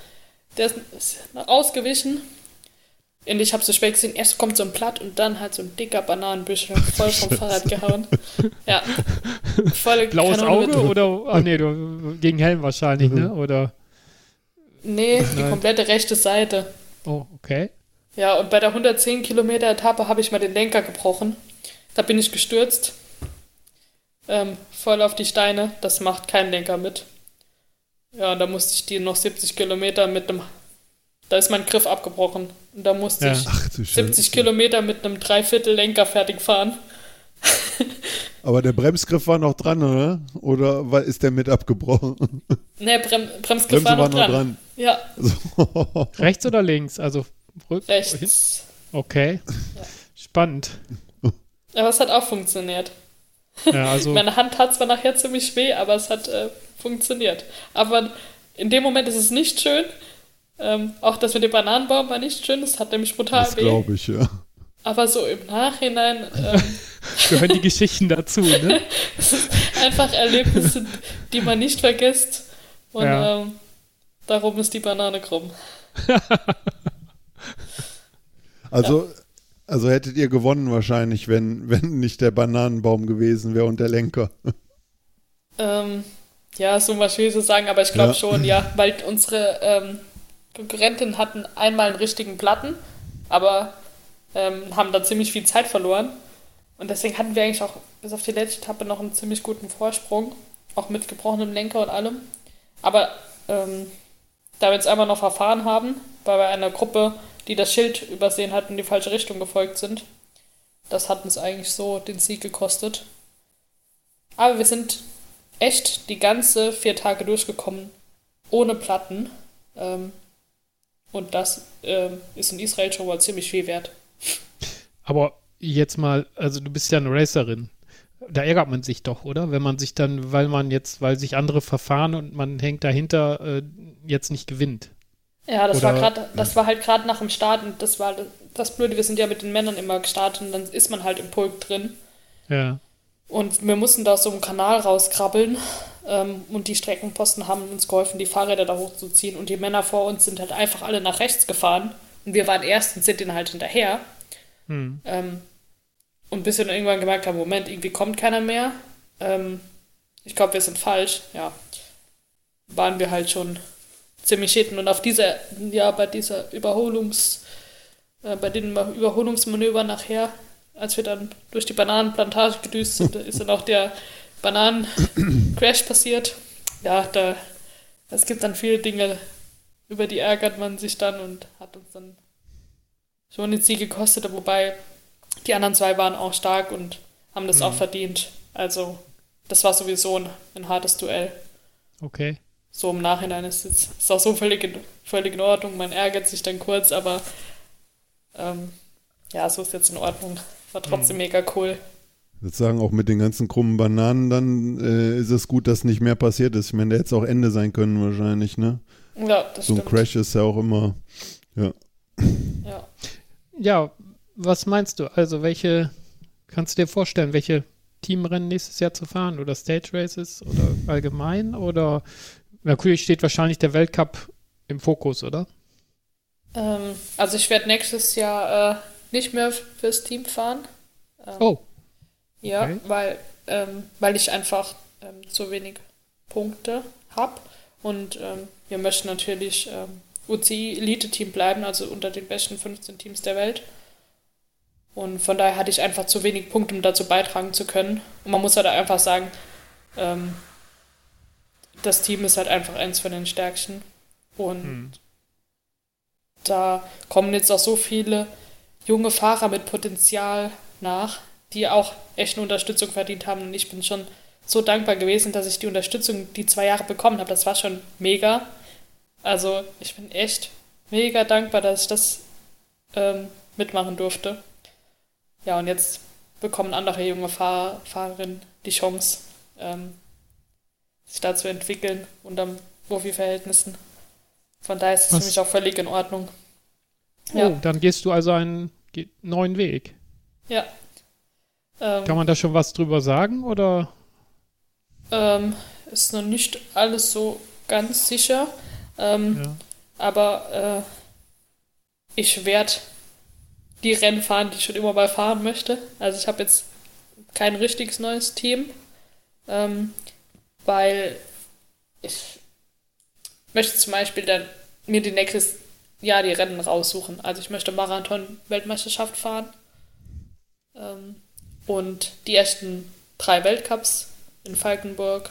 Der ist, ist ausgewichen und ich habe so spät gesehen, erst kommt so ein Blatt und dann halt so ein dicker Bananenbüschel voll vom [LAUGHS] Fahrrad gehauen. Ja. Voll [LAUGHS] Blaues Auge mit. oder? Ah, nee, du, gegen Helm wahrscheinlich, ne? mhm. ne? Oder? Nee, die komplette rechte Seite. Oh, okay. Ja, und bei der 110 Kilometer Etappe habe ich mal den Lenker gebrochen. Da bin ich gestürzt. Ähm, voll auf die Steine. Das macht kein Lenker mit. Ja, und da musste ich die noch 70 Kilometer mit einem da ist mein Griff abgebrochen. Und da musste ja. ich Ach, 70 Kilometer mit einem Dreiviertel Lenker fertig fahren. [LAUGHS] Aber der Bremsgriff war noch dran, oder? Oder ist der mit abgebrochen? Ne, Brem Bremsgriff war, noch, war noch dran. dran. Ja. So. [LAUGHS] Rechts oder links? Also rück Rechts. Okay. Ja. Spannend. Aber es hat auch funktioniert. Ja, also [LAUGHS] Meine Hand hat zwar nachher ziemlich weh, aber es hat äh, funktioniert. Aber in dem Moment ist es nicht schön, ähm, auch das mit dem Bananenbaum war nicht schön, das hat nämlich brutal das weh. glaube ich, ja. Aber so im Nachhinein ähm, [LAUGHS] gehören die Geschichten dazu, ne? [LAUGHS] einfach Erlebnisse, die man nicht vergisst. Und ja. ähm, darum ist die Banane krumm. [LAUGHS] also, ja. also hättet ihr gewonnen wahrscheinlich, wenn, wenn nicht der Bananenbaum gewesen wäre und der Lenker. Ähm, ja, so was will ich so sagen, aber ich glaube ja. schon, ja, weil unsere ähm, Konkurrentinnen hatten einmal einen richtigen Platten, aber ähm, haben da ziemlich viel Zeit verloren. Und deswegen hatten wir eigentlich auch bis auf die letzte Etappe noch einen ziemlich guten Vorsprung, auch mit gebrochenem Lenker und allem. Aber ähm, da wir jetzt einmal noch verfahren haben, weil wir einer Gruppe, die das Schild übersehen hat und die falsche Richtung gefolgt sind, das hat uns eigentlich so den Sieg gekostet. Aber wir sind echt die ganze vier Tage durchgekommen, ohne Platten. Ähm, und das äh, ist in Israel schon mal ziemlich viel wert. Aber jetzt mal, also du bist ja eine Racerin. Da ärgert man sich doch, oder? Wenn man sich dann, weil man jetzt, weil sich andere verfahren und man hängt dahinter, äh, jetzt nicht gewinnt. Ja, das oder, war gerade, das war halt gerade nach dem Start und das war das Blöde, wir sind ja mit den Männern immer gestartet und dann ist man halt im Pulk drin. Ja. Und wir mussten da so einen Kanal rauskrabbeln und die Streckenposten haben uns geholfen, die Fahrräder da hochzuziehen. Und die Männer vor uns sind halt einfach alle nach rechts gefahren. Und wir waren erst und sind denen halt hinterher. Hm. Ähm, und bis wir dann irgendwann gemerkt haben, Moment, irgendwie kommt keiner mehr. Ähm, ich glaube, wir sind falsch. Ja, waren wir halt schon ziemlich hinten. Und auf dieser, ja, bei dieser Überholungs, äh, bei den Überholungsmanöver nachher, als wir dann durch die Bananenplantage gedüst sind, [LAUGHS] ist dann auch der Bananen-Crash [CLEARS THROAT] passiert. Ja, da, es gibt dann viele Dinge, über die ärgert man sich dann und hat uns dann schon den Sieg gekostet, wobei die anderen zwei waren auch stark und haben das mhm. auch verdient. Also, das war sowieso ein, ein, hartes Duell. Okay. So im Nachhinein ist es ist auch so völlig in, völlig in Ordnung. Man ärgert sich dann kurz, aber ähm, ja, so ist jetzt in Ordnung. war trotzdem mhm. mega cool. Sozusagen auch mit den ganzen krummen Bananen, dann äh, ist es gut, dass nicht mehr passiert ist. Ich meine, der hätte es auch Ende sein können wahrscheinlich, ne? Ja, das So ein stimmt. Crash ist ja auch immer, ja. Ja. Ja, was meinst du? Also welche, kannst du dir vorstellen, welche Teamrennen nächstes Jahr zu fahren oder Stage Races oder allgemein oder natürlich steht wahrscheinlich der Weltcup im Fokus, oder? Ähm, also ich werde nächstes Jahr äh, nicht mehr fürs Team fahren. Ähm, oh. Ja, okay. weil, ähm, weil ich einfach ähm, zu wenig Punkte habe und ähm, wir möchten natürlich ähm, UCI Elite-Team bleiben, also unter den besten 15 Teams der Welt. Und von daher hatte ich einfach zu wenig Punkte, um dazu beitragen zu können. Und man muss halt einfach sagen, ähm, das Team ist halt einfach eins von den stärksten. Und hm. da kommen jetzt auch so viele junge Fahrer mit Potenzial nach, die auch echt eine Unterstützung verdient haben. Und ich bin schon so dankbar gewesen, dass ich die Unterstützung die zwei Jahre bekommen habe. Das war schon mega. Also ich bin echt mega dankbar, dass ich das ähm, mitmachen durfte. Ja, und jetzt bekommen andere junge Fahr Fahrerinnen die Chance, ähm, sich da zu entwickeln unter Profi-Verhältnissen. Von daher ist es für mich auch völlig in Ordnung. Oh, ja. dann gehst du also einen neuen Weg. Ja. Ähm, Kann man da schon was drüber sagen oder? Ähm, ist noch nicht alles so ganz sicher. Ähm, ja. Aber äh, ich werde die Rennen fahren, die ich schon immer mal fahren möchte. Also ich habe jetzt kein richtiges neues Team, ähm, weil ich möchte zum Beispiel dann mir die nächstes Jahr die Rennen raussuchen. Also ich möchte Marathon-Weltmeisterschaft fahren ähm, und die ersten drei Weltcups in Falkenburg,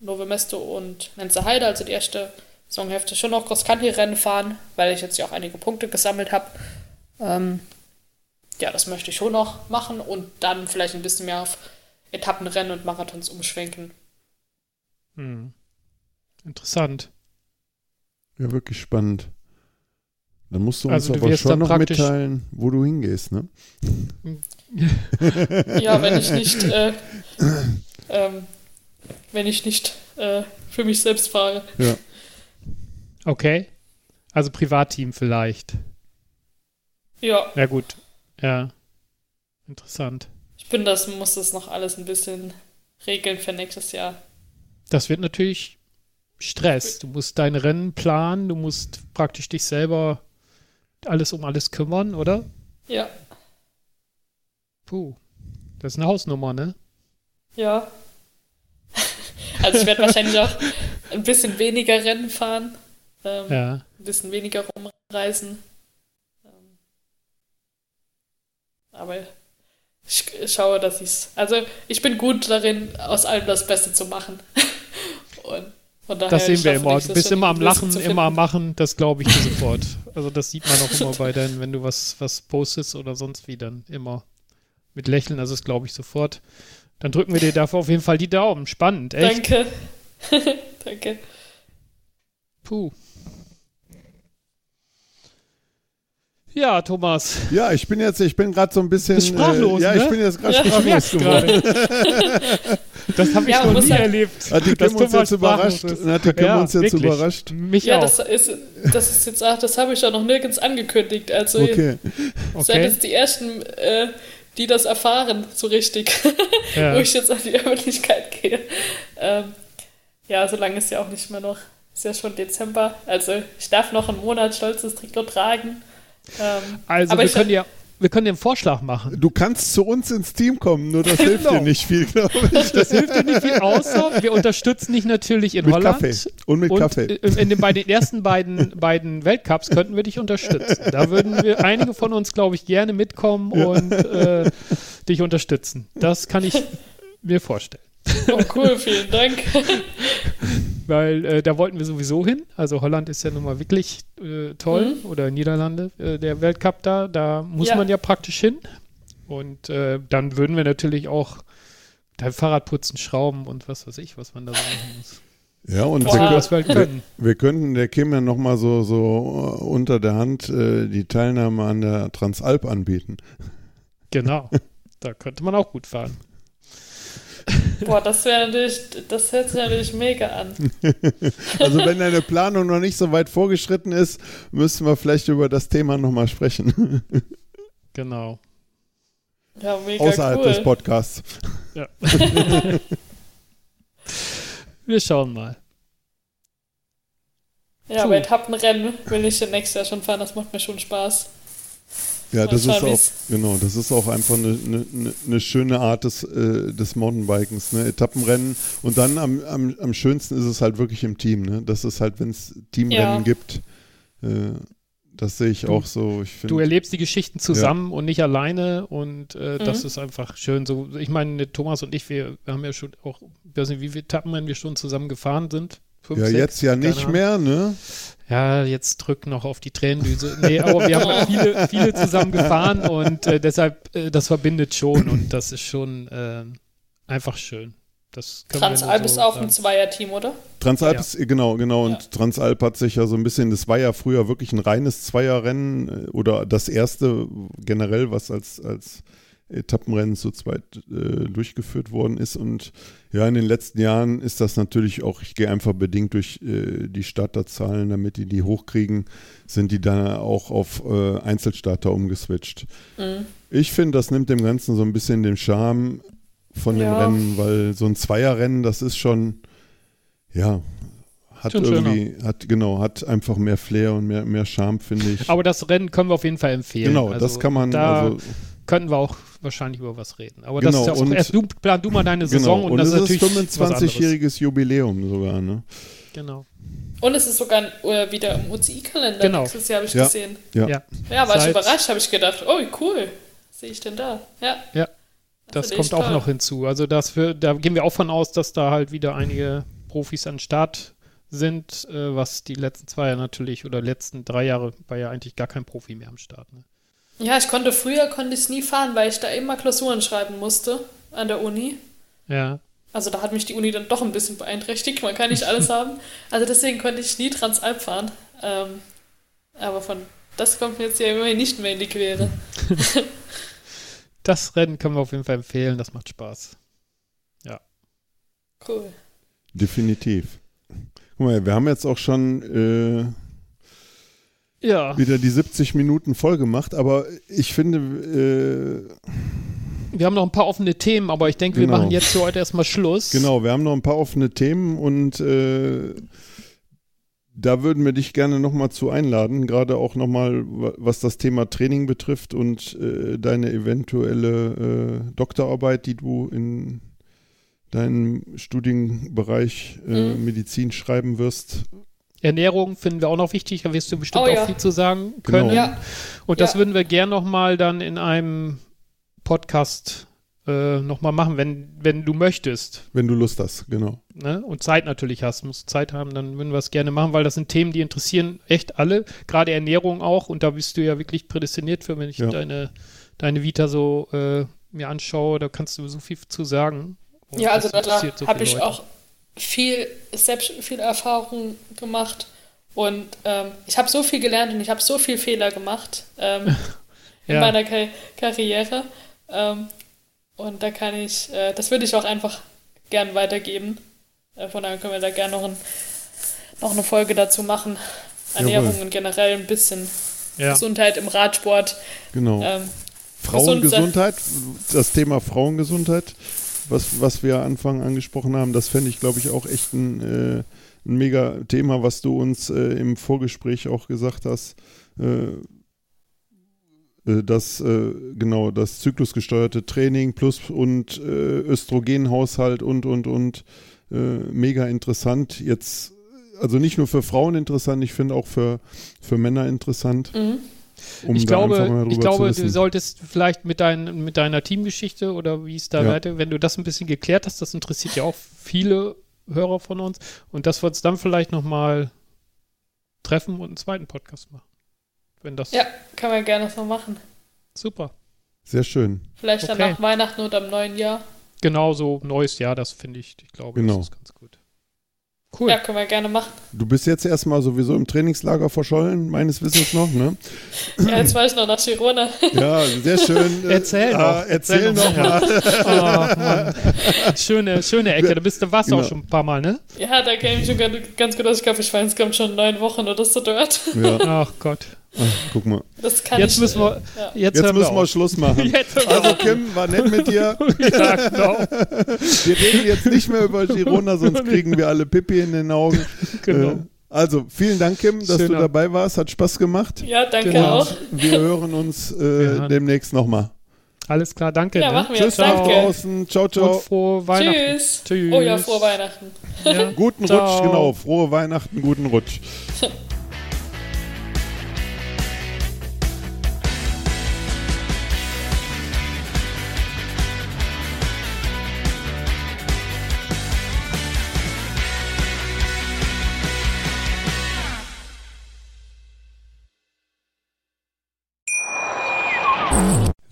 Nove Mesto und Menze Heide, also die erste Saisonhälfte, schon noch Cross-Country-Rennen fahren, weil ich jetzt ja auch einige Punkte gesammelt habe. Ähm, ja, das möchte ich schon noch machen und dann vielleicht ein bisschen mehr auf Etappenrennen und Marathons umschwenken. Hm. Interessant. Ja, wirklich spannend. Dann musst du uns also, du aber schon noch mitteilen, wo du hingehst, ne? Ja, wenn ich nicht, äh, [LAUGHS] ähm, wenn ich nicht äh, für mich selbst fahre. Ja. Okay. Also Privatteam vielleicht. Ja. Ja, gut. Ja. Interessant. Ich bin das, muss das noch alles ein bisschen regeln für nächstes Jahr. Das wird natürlich Stress. Du musst dein Rennen planen, du musst praktisch dich selber alles um alles kümmern, oder? Ja. Puh. Das ist eine Hausnummer, ne? Ja. Also ich werde wahrscheinlich auch ein bisschen weniger Rennen fahren. Ähm, ja. Ein bisschen weniger rumreisen. Aber ich schaue, dass ich es. Also, ich bin gut darin, aus allem das Beste zu machen. [LAUGHS] Und von daher das sehen wir immer. Du bist immer am Lachen, immer am Machen, das glaube ich dir sofort. [LAUGHS] Also, das sieht man auch immer bei deinen, wenn du was, was postest oder sonst wie, dann immer mit Lächeln. Also, das glaube ich sofort. Dann drücken wir dir dafür auf jeden Fall die Daumen. Spannend, echt. Danke. [LAUGHS] Danke. Puh. Ja, Thomas. Ja, ich bin jetzt, ich bin gerade so ein bisschen. Bist sprachlos, äh, ja, ne? ich bin jetzt gerade ja, sprachlos geworden. [LAUGHS] das habe ich ja, noch nie halt erlebt. Hat die Kim uns jetzt überrascht? Hat die Kim ja, uns jetzt wirklich. überrascht? Mich ja, auch. das ist, das ist jetzt auch, das habe ich ja noch nirgends angekündigt. Also okay. okay. seid jetzt die ersten, äh, die das erfahren, so richtig, [LAUGHS] ja. wo ich jetzt an die Öffentlichkeit gehe. Ähm, ja, so lange ist ja auch nicht mehr noch. Ist ja schon Dezember. Also ich darf noch einen Monat stolzes Trikot tragen. Ähm, also wir können ja wir können dir einen Vorschlag machen. Du kannst zu uns ins Team kommen, nur das [LAUGHS] hilft genau. dir nicht viel, glaube ich. [LAUGHS] Das hilft dir nicht viel, außer wir unterstützen dich natürlich in mit Holland. Kaffee. Und mit und Kaffee. In den, bei den ersten beiden, [LAUGHS] beiden Weltcups könnten wir dich unterstützen. Da würden wir einige von uns, glaube ich, gerne mitkommen ja. und äh, dich unterstützen. Das kann ich mir vorstellen. Oh, cool, vielen Dank. Weil äh, da wollten wir sowieso hin. Also Holland ist ja nun mal wirklich äh, toll. Mhm. Oder Niederlande, äh, der Weltcup da. Da muss ja. man ja praktisch hin. Und äh, dann würden wir natürlich auch dein Fahrrad putzen, schrauben und was weiß ich, was man da so machen muss. Ja, und wir, wir, wir, wir, könnten der Kim ja nochmal so, so äh, unter der Hand äh, die Teilnahme an der Transalp anbieten. Genau. Da könnte man auch gut fahren. [LAUGHS] Boah, das wäre natürlich, das hört sich natürlich mega an. [LAUGHS] Also wenn deine Planung noch nicht so weit vorgeschritten ist, müssen wir vielleicht über das Thema nochmal sprechen. [LAUGHS] Genau. Ja, mega Außerhalb cool. des Podcasts. Ja. Wir schauen mal. Ja, aber Etappenrennen will ich nächstes Jahr schon fahren, das macht mir schon Spaß. Ja, das ist auch, genau, das ist auch einfach eine, eine, eine schöne Art des, äh, des Mountainbikens, ne? Etappenrennen. Und dann am, am, am schönsten ist es halt wirklich im Team, ne? Das ist halt, wenn es Teamrennen Ja. gibt, äh, das sehe ich Du- auch so. Ich Du finde, erlebst die Geschichten zusammen und nicht alleine und äh, das ist einfach schön. So, ich meine, Thomas und ich, wir haben ja schon auch, ich weiß nicht, wie viele Etappenrennen wir schon zusammen gefahren sind. Fünf, ja, sechs, jetzt ja nicht mehr, ne? Ja, jetzt drück noch auf die Tränendüse. Nee, aber wir haben [LAUGHS] viele, viele zusammen gefahren und äh, deshalb, äh, das verbindet schon und das ist schon äh, einfach schön. Das Transalp ist so auch sagen. ein Zweierteam, oder? Transalp Ja. ist, genau, genau. Und Ja. Transalp hat sich ja so ein bisschen, das war ja früher wirklich ein reines Zweierrennen äh, oder das erste generell, was als, als Etappenrennen zu zweit äh, durchgeführt worden ist. Und ja, in den letzten Jahren ist das natürlich auch, ich gehe einfach bedingt durch äh, die Starterzahlen, damit die die hochkriegen, sind die dann auch auf äh, Einzelstarter umgeswitcht. Mhm. Ich finde, das nimmt dem Ganzen so ein bisschen den Charme von dem Ja. Rennen, weil so ein Zweierrennen, das ist schon, ja, hat Schon irgendwie, hat, genau, hat einfach mehr Flair und mehr, mehr Charme, finde ich. Aber das Rennen können wir auf jeden Fall empfehlen. genau, Also das kann man, Da also, könnten wir auch wahrscheinlich über was reden. Aber Genau, das ist ja auch erst du, plan du mal deine Saison genau. und, Und, das ist ist natürlich was anderes. 25-jähriges Jubiläum sogar, ne? Genau. Und es ist sogar äh, wieder im UCI-Kalender Genau. nächstes Jahr, habe ich Ja. gesehen. Ja. Ja, Ja, war ich Seit- überrascht, habe ich gedacht, oh, cool. Was sehe ich denn da? Ja. Ja. das finde kommt ich auch toll. noch hinzu. Also das wir, da gehen wir auch von aus, dass da halt wieder einige Profis an Start sind, äh, was die letzten zwei Jahre natürlich oder letzten drei Jahre war ja eigentlich gar kein Profi mehr am Start. Ne? Ja, ich konnte früher konnte ich nie fahren, weil ich da immer Klausuren schreiben musste an der Uni. Ja, Also da hat mich die Uni dann doch ein bisschen beeinträchtigt. Man kann nicht alles haben. Also deswegen konnte ich nie Transalp fahren. Ähm, aber von das kommt mir jetzt ja immerhin nicht mehr in die Quere. [LAUGHS] das Rennen können wir auf jeden Fall empfehlen. Das macht Spaß. Cool. Definitiv. Guck mal, wir haben jetzt auch schon Ja, wieder die 70 Minuten voll gemacht, aber ich finde, äh, wir haben noch ein paar offene Themen, aber ich denke, wir Genau. machen jetzt für heute erstmal Schluss. Genau, wir haben noch ein paar offene Themen und äh, da würden wir dich gerne nochmal zu einladen, gerade auch nochmal, was das Thema Training betrifft und äh, deine eventuelle äh, Doktorarbeit, die du in deinem Studienbereich äh, Mhm. Medizin schreiben wirst. Ernährung finden wir auch noch wichtig, da wirst du bestimmt Oh, auch ja. viel zu sagen Genau. können. Ja, Und das Ja. würden wir gern nochmal dann in einem Podcast äh, nochmal machen, wenn, wenn du möchtest. Wenn du Lust hast, genau. Ne? Und Zeit natürlich hast, musst Zeit haben, dann würden wir es gerne machen, weil das sind Themen, die interessieren echt alle, gerade Ernährung auch. Und da bist du ja wirklich prädestiniert für, wenn ich Ja. deine, deine Vita so äh, mir anschaue, da kannst du so viel zu sagen. Und ja also das da interessiert so habe ich Leute. auch viel, selbst viel Erfahrung gemacht. Und ähm, ich habe so viel gelernt und ich habe so viel Fehler gemacht ähm, [LAUGHS] in Ja. meiner Ka Karriere. Ähm, und da kann ich, äh, das würde ich auch einfach gern weitergeben. Äh, von daher können wir da gerne noch, ein, noch eine Folge dazu machen. Ernährung Jawohl. und generell ein bisschen Ja. Gesundheit im Radsport. Genau. Ähm, Frauengesundheit, das Thema Frauengesundheit, was, was wir Anfang angesprochen haben, das fände ich, glaube ich, auch echt ein, äh, ein mega Thema, was du uns äh, im Vorgespräch auch gesagt hast. Äh, äh, das, äh, genau, das zyklusgesteuerte Training plus und äh, Östrogenhaushalt und, und, und, mega interessant. Jetzt, also nicht nur für Frauen interessant, ich finde auch für, für Männer interessant. mhm. Um ich glaube, ich glaube du solltest vielleicht mit, dein, mit deiner Teamgeschichte oder wie es da Ja. weiter, wenn du das ein bisschen geklärt hast, das interessiert ja auch viele Hörer von uns und dass wir uns dann vielleicht nochmal treffen und einen zweiten Podcast machen. Wenn das Ja, kann man gerne so machen. super. Sehr schön. Vielleicht dann Okay. nach Weihnachten oder im neuen Jahr. Genau so neues Jahr, das finde ich, ich glaube, Genau. das ist ganz gut. Cool. Ja, können wir gerne machen. Du bist jetzt erstmal sowieso im Trainingslager verschollen, meines Wissens noch, ne? Ja, jetzt war ich noch nach Girona. Ja, sehr schön. [LAUGHS] Erzähl äh, noch. Erzähl, noch Ja. mal. [LAUGHS] Oh, Mann. Schöne, schöne Ecke. Da bist du warst du Genau. auch schon ein paar Mal, ne? Ja, da kenne ich schon ganz, ganz gut aus. Ich glaube, ich war insgesamt schon neun Wochen oder so dort. Ja, Ach Gott. Ach, guck mal. Das kann Jetzt ich. müssen wir, Ja. jetzt, Jetzt müssen wir auf. Schluss machen. [LAUGHS] Wir Also Kim, war nett mit dir. [LAUGHS] Ja, genau. [LAUGHS] Wir reden jetzt nicht mehr über Girona, sonst kriegen wir alle Pipi in den Augen. Genau. Äh, Also, vielen Dank, Kim, dass du Schöner- dabei warst. Hat Spaß gemacht. Ja, danke Genau. auch. Wir hören uns äh, hören. demnächst nochmal. Alles klar, danke. Ja, ne? machen wir. Tschüss Danke. nach draußen. Ciao, ciao. Und frohe Weihnachten. Tschüss. Tschüss. Oh ja, frohe Weihnachten. Ja. Guten Ciao. Rutsch, genau. Frohe Weihnachten, guten Rutsch.